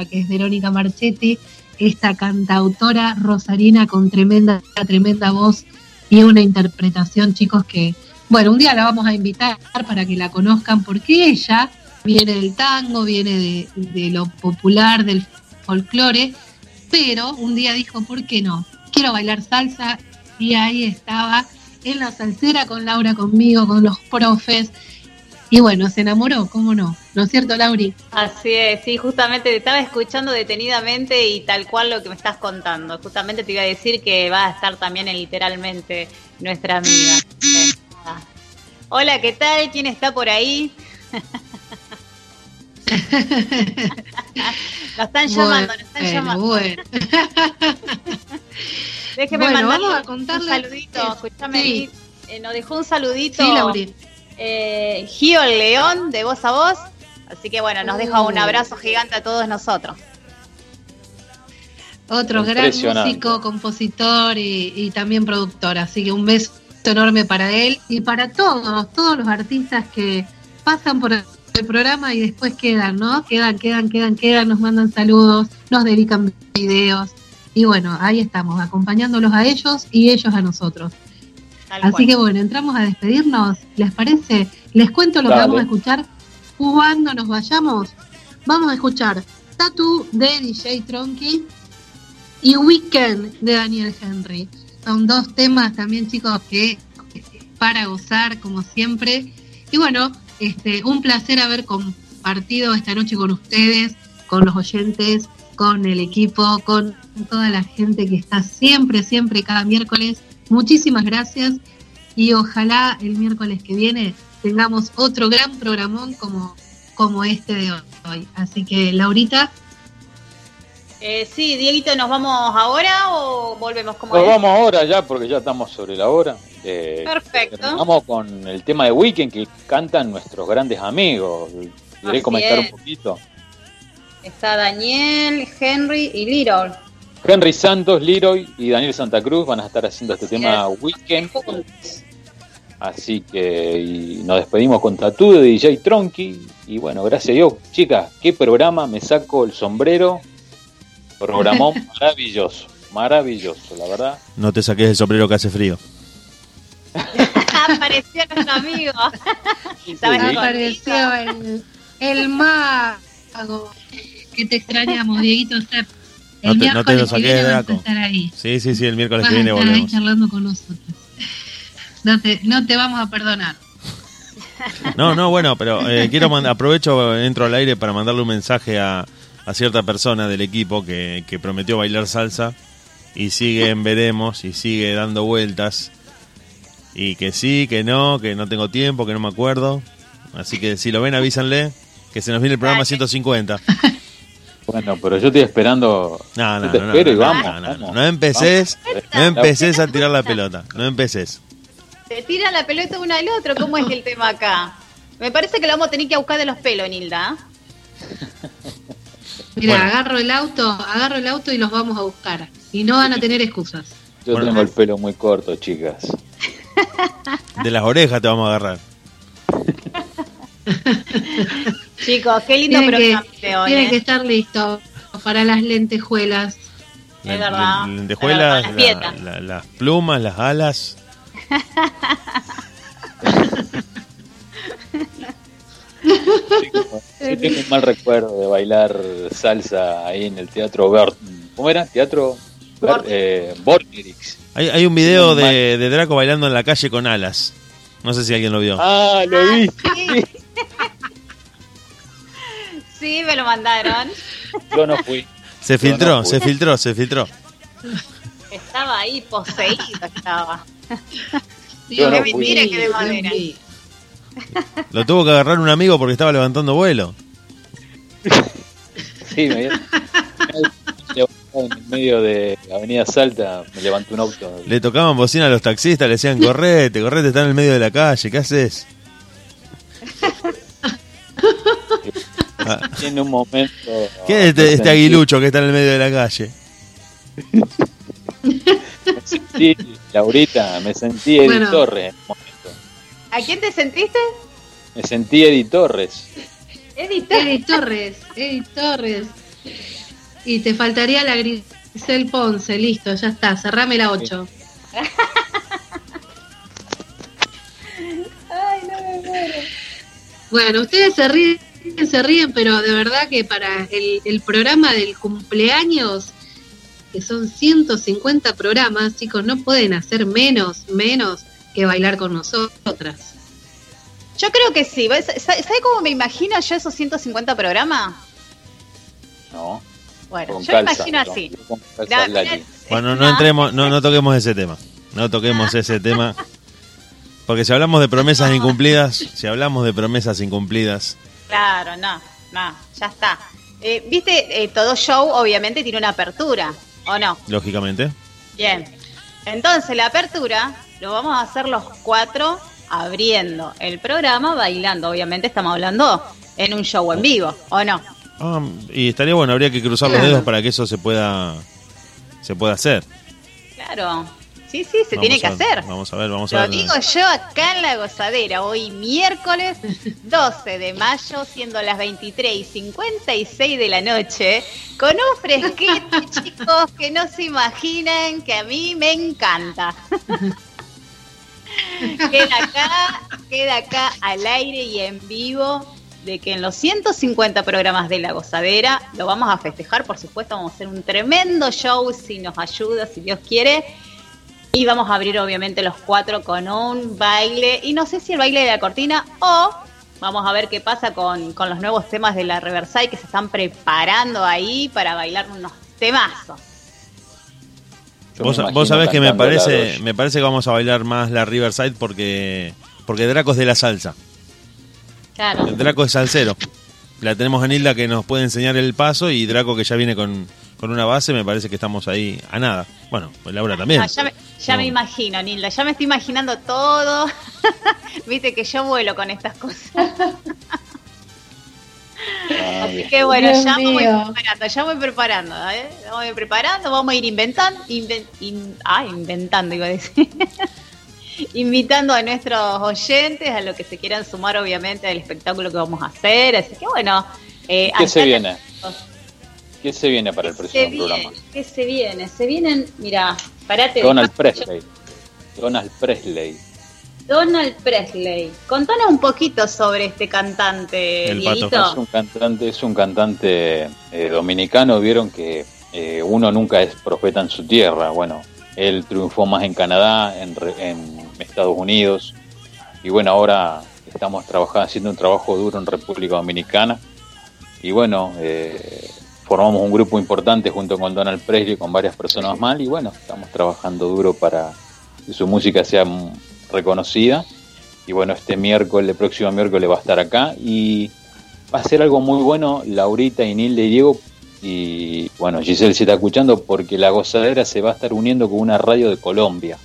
que es Verónica Marchetti, esta cantautora rosarina con tremenda, tremenda voz y una interpretación, chicos, que, bueno, un día la vamos a invitar para que la conozcan, porque ella viene del tango, viene de, de lo popular, del folclore, pero un día dijo, ¿por qué no? Quiero bailar salsa y ahí estaba en la salsera con Laura conmigo, con los profes. Y bueno, se enamoró, ¿cómo no? ¿No es cierto, Lauri? Así es, sí, justamente te estaba escuchando detenidamente y tal cual lo que me estás contando. Justamente te iba a decir que va a estar también en literalmente nuestra amiga. Hola, ¿qué tal? ¿Quién está por ahí? Nos están llamando, nos están Bueno, llamando. bueno. Déjeme Bueno, vamos a un saludito. Escúchame, Sí. eh, nos dejó un saludito. Sí, Lauri. Eh, Gio el León, de voz a voz. Así que bueno, nos deja un Uh. abrazo gigante a todos nosotros. Otro gran músico, compositor y, y también productor. Así que un beso enorme para él y para todos, todos los artistas que pasan por el programa y después quedan, ¿no? Quedan, quedan, quedan, quedan, nos mandan saludos, nos dedican videos. Y bueno, ahí estamos, acompañándolos a ellos y ellos a nosotros. Tal Así cual. que bueno, entramos a despedirnos. ¿Les parece? Les cuento lo que vamos a escuchar cuando nos vayamos. Vamos a escuchar Tattoo de DJ Tronky y Weekend de Daniel Henry. Son dos temas también, chicos, que para gozar, como siempre. Y bueno, este, un placer haber compartido esta noche con ustedes, con los oyentes, con el equipo, con toda la gente que está siempre, siempre, cada miércoles. Muchísimas gracias y ojalá el miércoles que viene tengamos otro gran programón como, como este de hoy. Así que, Laurita, Eh, sí, Dieguito, ¿nos vamos ahora o volvemos como Nos vamos ahora ya porque ya estamos sobre la hora. Eh, Perfecto. Vamos con el tema de Weekend que cantan nuestros grandes amigos. ¿Querés Así comentar es. un poquito? Está Daniel, Henry y Little. Henry Santos, Leroy y Daniel Santa Cruz van a estar haciendo este tema Weekend. Así que y nos despedimos con Tatú de DJ Tronky. Y bueno, gracias a Dios, chicas, qué programa, me saco el sombrero. Programón maravilloso, maravilloso, la verdad. No te saques el sombrero que hace frío. Apareció nuestro amigo. Apareció el, el mago que te extrañamos, Dieguito Sepp. No te- no te lo saqué de Draco. Sí, sí, sí, el miércoles Vas que viene ahí volvemos. charlando con nosotros. No te, no te vamos a perdonar. No, no, bueno, pero eh, quiero aprovecho, entro al aire para mandarle un mensaje a, a cierta persona del equipo que, que prometió bailar salsa y sigue en veremos y sigue dando vueltas y que sí, que no, que no tengo tiempo, que no me acuerdo. Así que si lo ven avísanle que se nos viene el programa 150. Bueno, pero yo estoy esperando. No, no, Yo te no, no, y no, vamos, no, no, no, vamos. no empeces, no empeces a tirar la pelota, no empeces. Se tira la pelota uno al otro. ¿Cómo es el tema acá? Me parece que lo vamos a tener que buscar de los pelos, Nilda. Mira, Bueno. agarro el auto, agarro el auto y los vamos a buscar. Y no van a tener excusas. Yo Bueno. tengo el pelo muy corto, chicas. De las orejas te vamos a agarrar. Chicos, qué lindo que, programa de hoy. tienen ¿eh? que estar listos para las lentejuelas. La- verdad, la- es lentejuelas, verdad, las la- dietas. la- las plumas, las alas. Yo tengo un mal recuerdo de bailar salsa ahí en el teatro Bert. ¿Cómo era? Teatro Bert, eh. Hay, hay un video Sí, de, de Draco bailando en la calle con alas. No sé si alguien lo vio. Ah, lo vi. Sí. Me lo mandaron. Yo no fui. Se yo filtró, no fui. se filtró, se filtró. Estaba ahí poseído, estaba. Yo no mentira que de madera. Lo tuvo que agarrar un amigo porque estaba levantando vuelo. Sí, me me en medio de Avenida Salta, me levantó un auto. Le tocaban bocina a los taxistas, le decían, correte, correte, está en el medio de la calle, ¿qué haces? En un momento. ¿Qué es este, este aguilucho que está en el medio de la calle? Me sentí, Laurita, me sentí Eddie Bueno. Torres. en un momento. ¿A quién te sentiste? Me sentí Eddie Torres. Edith. Eddie Torres, Eddie Torres. Y te faltaría la Grisel Ponce, listo, ya está, cerrame la 8. Ay, no me muero. Bueno, ustedes se ríen, se ríen, pero de verdad que para el, el programa del cumpleaños, que son 150 programas, chicos, no pueden hacer menos, menos que bailar con nosotras. Yo creo que sí. ¿Sabe cómo me imagino yo esos 150 programas? No. Bueno, Con yo me calza, imagino ¿no? así. Con calza La- al Lali. Bueno, no entremos, no, no toquemos ese tema. No toquemos ese tema. Porque si hablamos de promesas incumplidas, si hablamos de promesas incumplidas, Claro, no, no, ya está. Eh, Viste, Eh, todo show obviamente tiene una apertura, ¿o no? lógicamente. Bien. Entonces la apertura lo vamos a hacer los cuatro abriendo el programa, bailando. Obviamente estamos hablando en un show en vivo, ¿o no? Ah, y estaría bueno, habría que cruzar los dedos para que eso se pueda se pueda hacer. Claro. Sí, sí, se Vamos tiene que a- hacer. Vamos a ver, vamos a Lo ver. digo yo acá en la gozadera, hoy miércoles 12 de mayo, siendo las 23 y 56 de la noche, con un fresquito, chicos, que no se imaginan que a mí me encanta. queda acá, queda acá al aire y en vivo de que en los 150 programas de La Gozadera lo vamos a festejar, por supuesto, vamos a hacer un tremendo show si nos ayuda, si Dios quiere. Y vamos a abrir obviamente los cuatro con un baile, y no sé si el baile de la cortina o vamos a ver qué pasa con, con los nuevos temas de la Riverside que se están preparando ahí para bailar unos temazos. Yo Vos, vos sabés que me parece me parece que vamos a bailar más la Riverside porque porque Draco es de la salsa. Claro. El Draco es salsero. La tenemos a Nilda que nos puede enseñar el paso y Draco que ya viene con, con una base, me parece que estamos ahí a nada. Bueno, pues Laura también. Ah, ya me, ya me No. imagino, Nilda, ya me estoy imaginando todo. Viste que yo vuelo con estas cosas. Así que bueno, Dios ya me voy preparando, ya me voy preparando, ¿eh? Ya me voy preparando, vamos a ir inventando, inven- in- ah, inventando iba a decir. Invitando a nuestros oyentes a lo que se quieran sumar obviamente al espectáculo que vamos a hacer, así que bueno. eh, ¿Qué se viene? ¿Qué se viene para el Se próximo viene, programa? ¿Qué se viene? Se vienen, mira, parate. Donald Presley. Donald Presley. Donald Presley. Contanos un poquito sobre este cantante, El Pato. Es un cantante, es un cantante eh, dominicano. Vieron que eh, uno nunca es profeta en su tierra. Bueno, él triunfó más en Canadá, en, re- en Estados Unidos. Y bueno, ahora estamos trabajando, haciendo un trabajo duro en República Dominicana. Y bueno, eh, formamos un grupo importante junto con Donald Presley, con varias personas más. Y bueno, estamos trabajando duro para que su música sea reconocida. Y bueno, este miércoles, el próximo miércoles va a estar acá. Y va a ser algo muy bueno, Laurita y Nilde y Diego. Y bueno, Giselle se está escuchando porque la gozadera se va a estar uniendo con una radio de Colombia.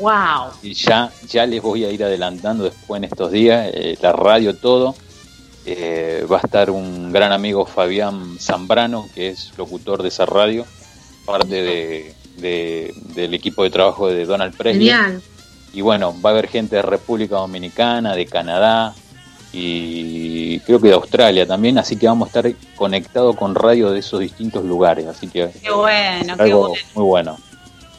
Wow. Y ya, ya les voy a ir adelantando después en estos días, eh, la radio, todo. Eh, va a estar un gran amigo Fabián Zambrano, que es locutor de esa radio, parte de, de- del equipo de trabajo de Donald Presley. Genial. Y bueno, va a haber gente de República Dominicana, de Canadá y creo que de Australia también, así que vamos a estar conectados con radio de esos distintos lugares, así que Qué bueno, qué algo bueno. muy bueno.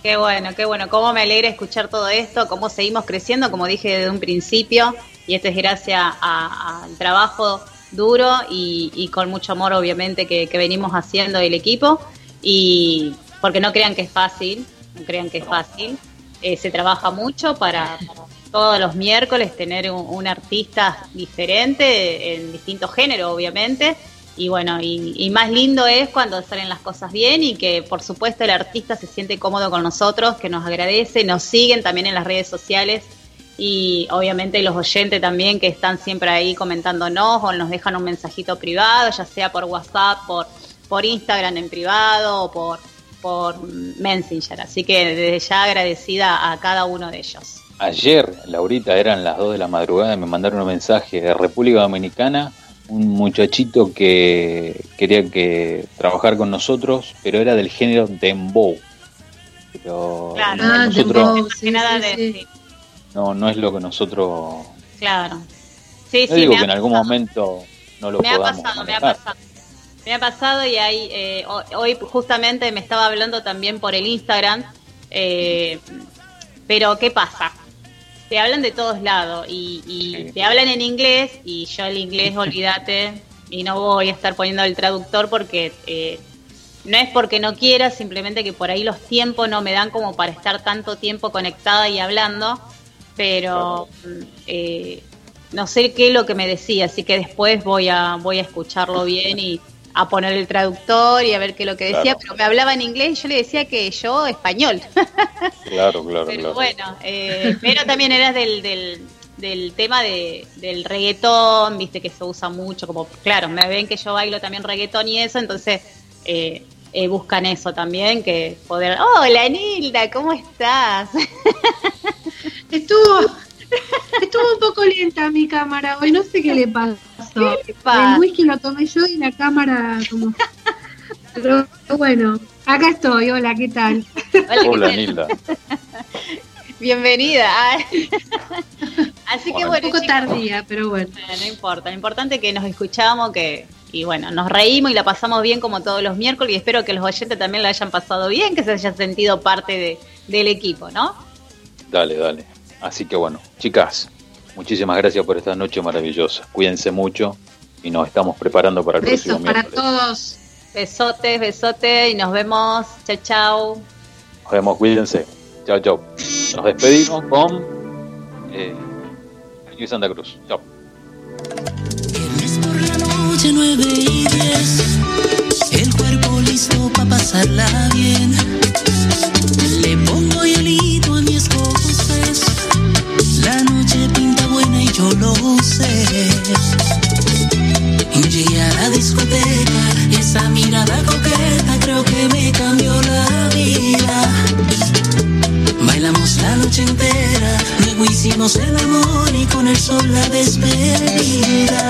Qué bueno, qué bueno. Cómo me alegra escuchar todo esto, cómo seguimos creciendo, como dije desde un principio. Y esto es gracias al trabajo duro y, con mucho amor, obviamente, que, venimos haciendo el equipo. Y porque no crean que es fácil, no crean que es fácil. Eh, se trabaja mucho para, todos los miércoles tener un, un artista diferente en distintos géneros, obviamente. Y bueno, y, y más lindo es cuando salen las cosas bien y que por supuesto el artista se siente cómodo con nosotros, que nos agradece, nos siguen también en las redes sociales y obviamente los oyentes también que están siempre ahí comentándonos o nos dejan un mensajito privado, ya sea por WhatsApp, por, por Instagram en privado o por, por Messenger. Así que desde ya agradecida a cada uno de ellos. Ayer, Laurita, eran las 2 de la madrugada, me mandaron un mensaje de República Dominicana, un muchachito que quería que trabajar con nosotros, pero era del género dembow. Pero Claro, Ah, nosotros dembow. más sí, que nada sí, de- sí. No, no es lo que nosotros. claro. Sí, No sí, digo que ha en algún pasado. momento no lo me ha podamos pasado, me ha pasado. Me ha pasado y ahí, eh, ho- hoy justamente me estaba hablando también por el Instagram, eh, pero ¿qué pasa? Te hablan de todos lados y, y Sí. te hablan en inglés y yo el inglés, olvídate, y no voy a estar poniendo el traductor porque eh, no es porque no quiera, simplemente que por ahí los tiempos no me dan como para estar tanto tiempo conectada y hablando, pero eh, no sé qué es lo que me decía, así que después voy a, voy a escucharlo bien y a poner el traductor y a ver qué es lo que decía, Claro. pero me hablaba en inglés y yo le decía que yo español. Claro, claro, Pero claro. bueno, eh, pero también eras del, del, del tema de, del reggaetón, viste que se usa mucho, como claro, me ven que yo bailo también reggaetón y eso, entonces eh, eh, buscan eso también, que poder, hola Nilda, ¿cómo estás? Estuvo, estuvo un poco lenta mi cámara hoy, no sé qué le pasó. ¿Qué pasa? El whisky lo tomé yo y la cámara como... Pero bueno, acá estoy, hola, ¿qué tal? Hola, ¿qué Hola, tal? Nilda. Bienvenida. Así que Bueno, bueno, un poco chicos, tardía, pero bueno. No importa, lo importante es que nos escuchamos, que y bueno, nos reímos y la pasamos bien como todos los miércoles y espero que los oyentes también la hayan pasado bien, que se hayan sentido parte de, del equipo, ¿no? Dale, dale. Así que bueno, chicas, muchísimas gracias por esta noche maravillosa. Cuídense mucho y nos estamos preparando para el próximo Besos para miércoles. todos. Besotes, besotes y nos vemos. Chao, chao. Nos vemos, cuídense. Chao, chao. Nos despedimos con eh, Luis Santa Cruz. Chao. Viernes por la noche, 9 y 10. El cuerpo listo para pasarla bien. Le pongo hielito a mi escocés. Yo lo sé. Llegué a la discoteca. Esa mirada coqueta creo que me cambió la vida. Bailamos la noche entera, luego hicimos el amor y con el sol la despedida.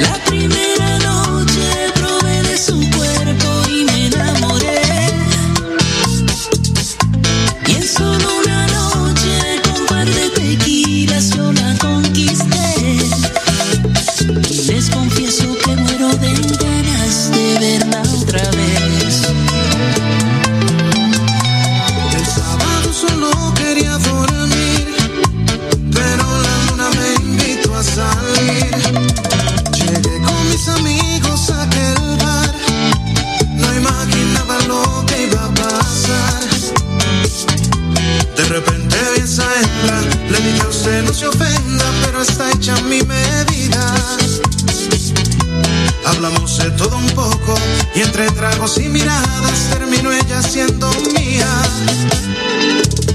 La primera De repente vi esa hembra, le dije a no se ofenda, pero está hecha mi medida. Hablamos de todo un poco y entre tragos y miradas terminó ella siendo mía.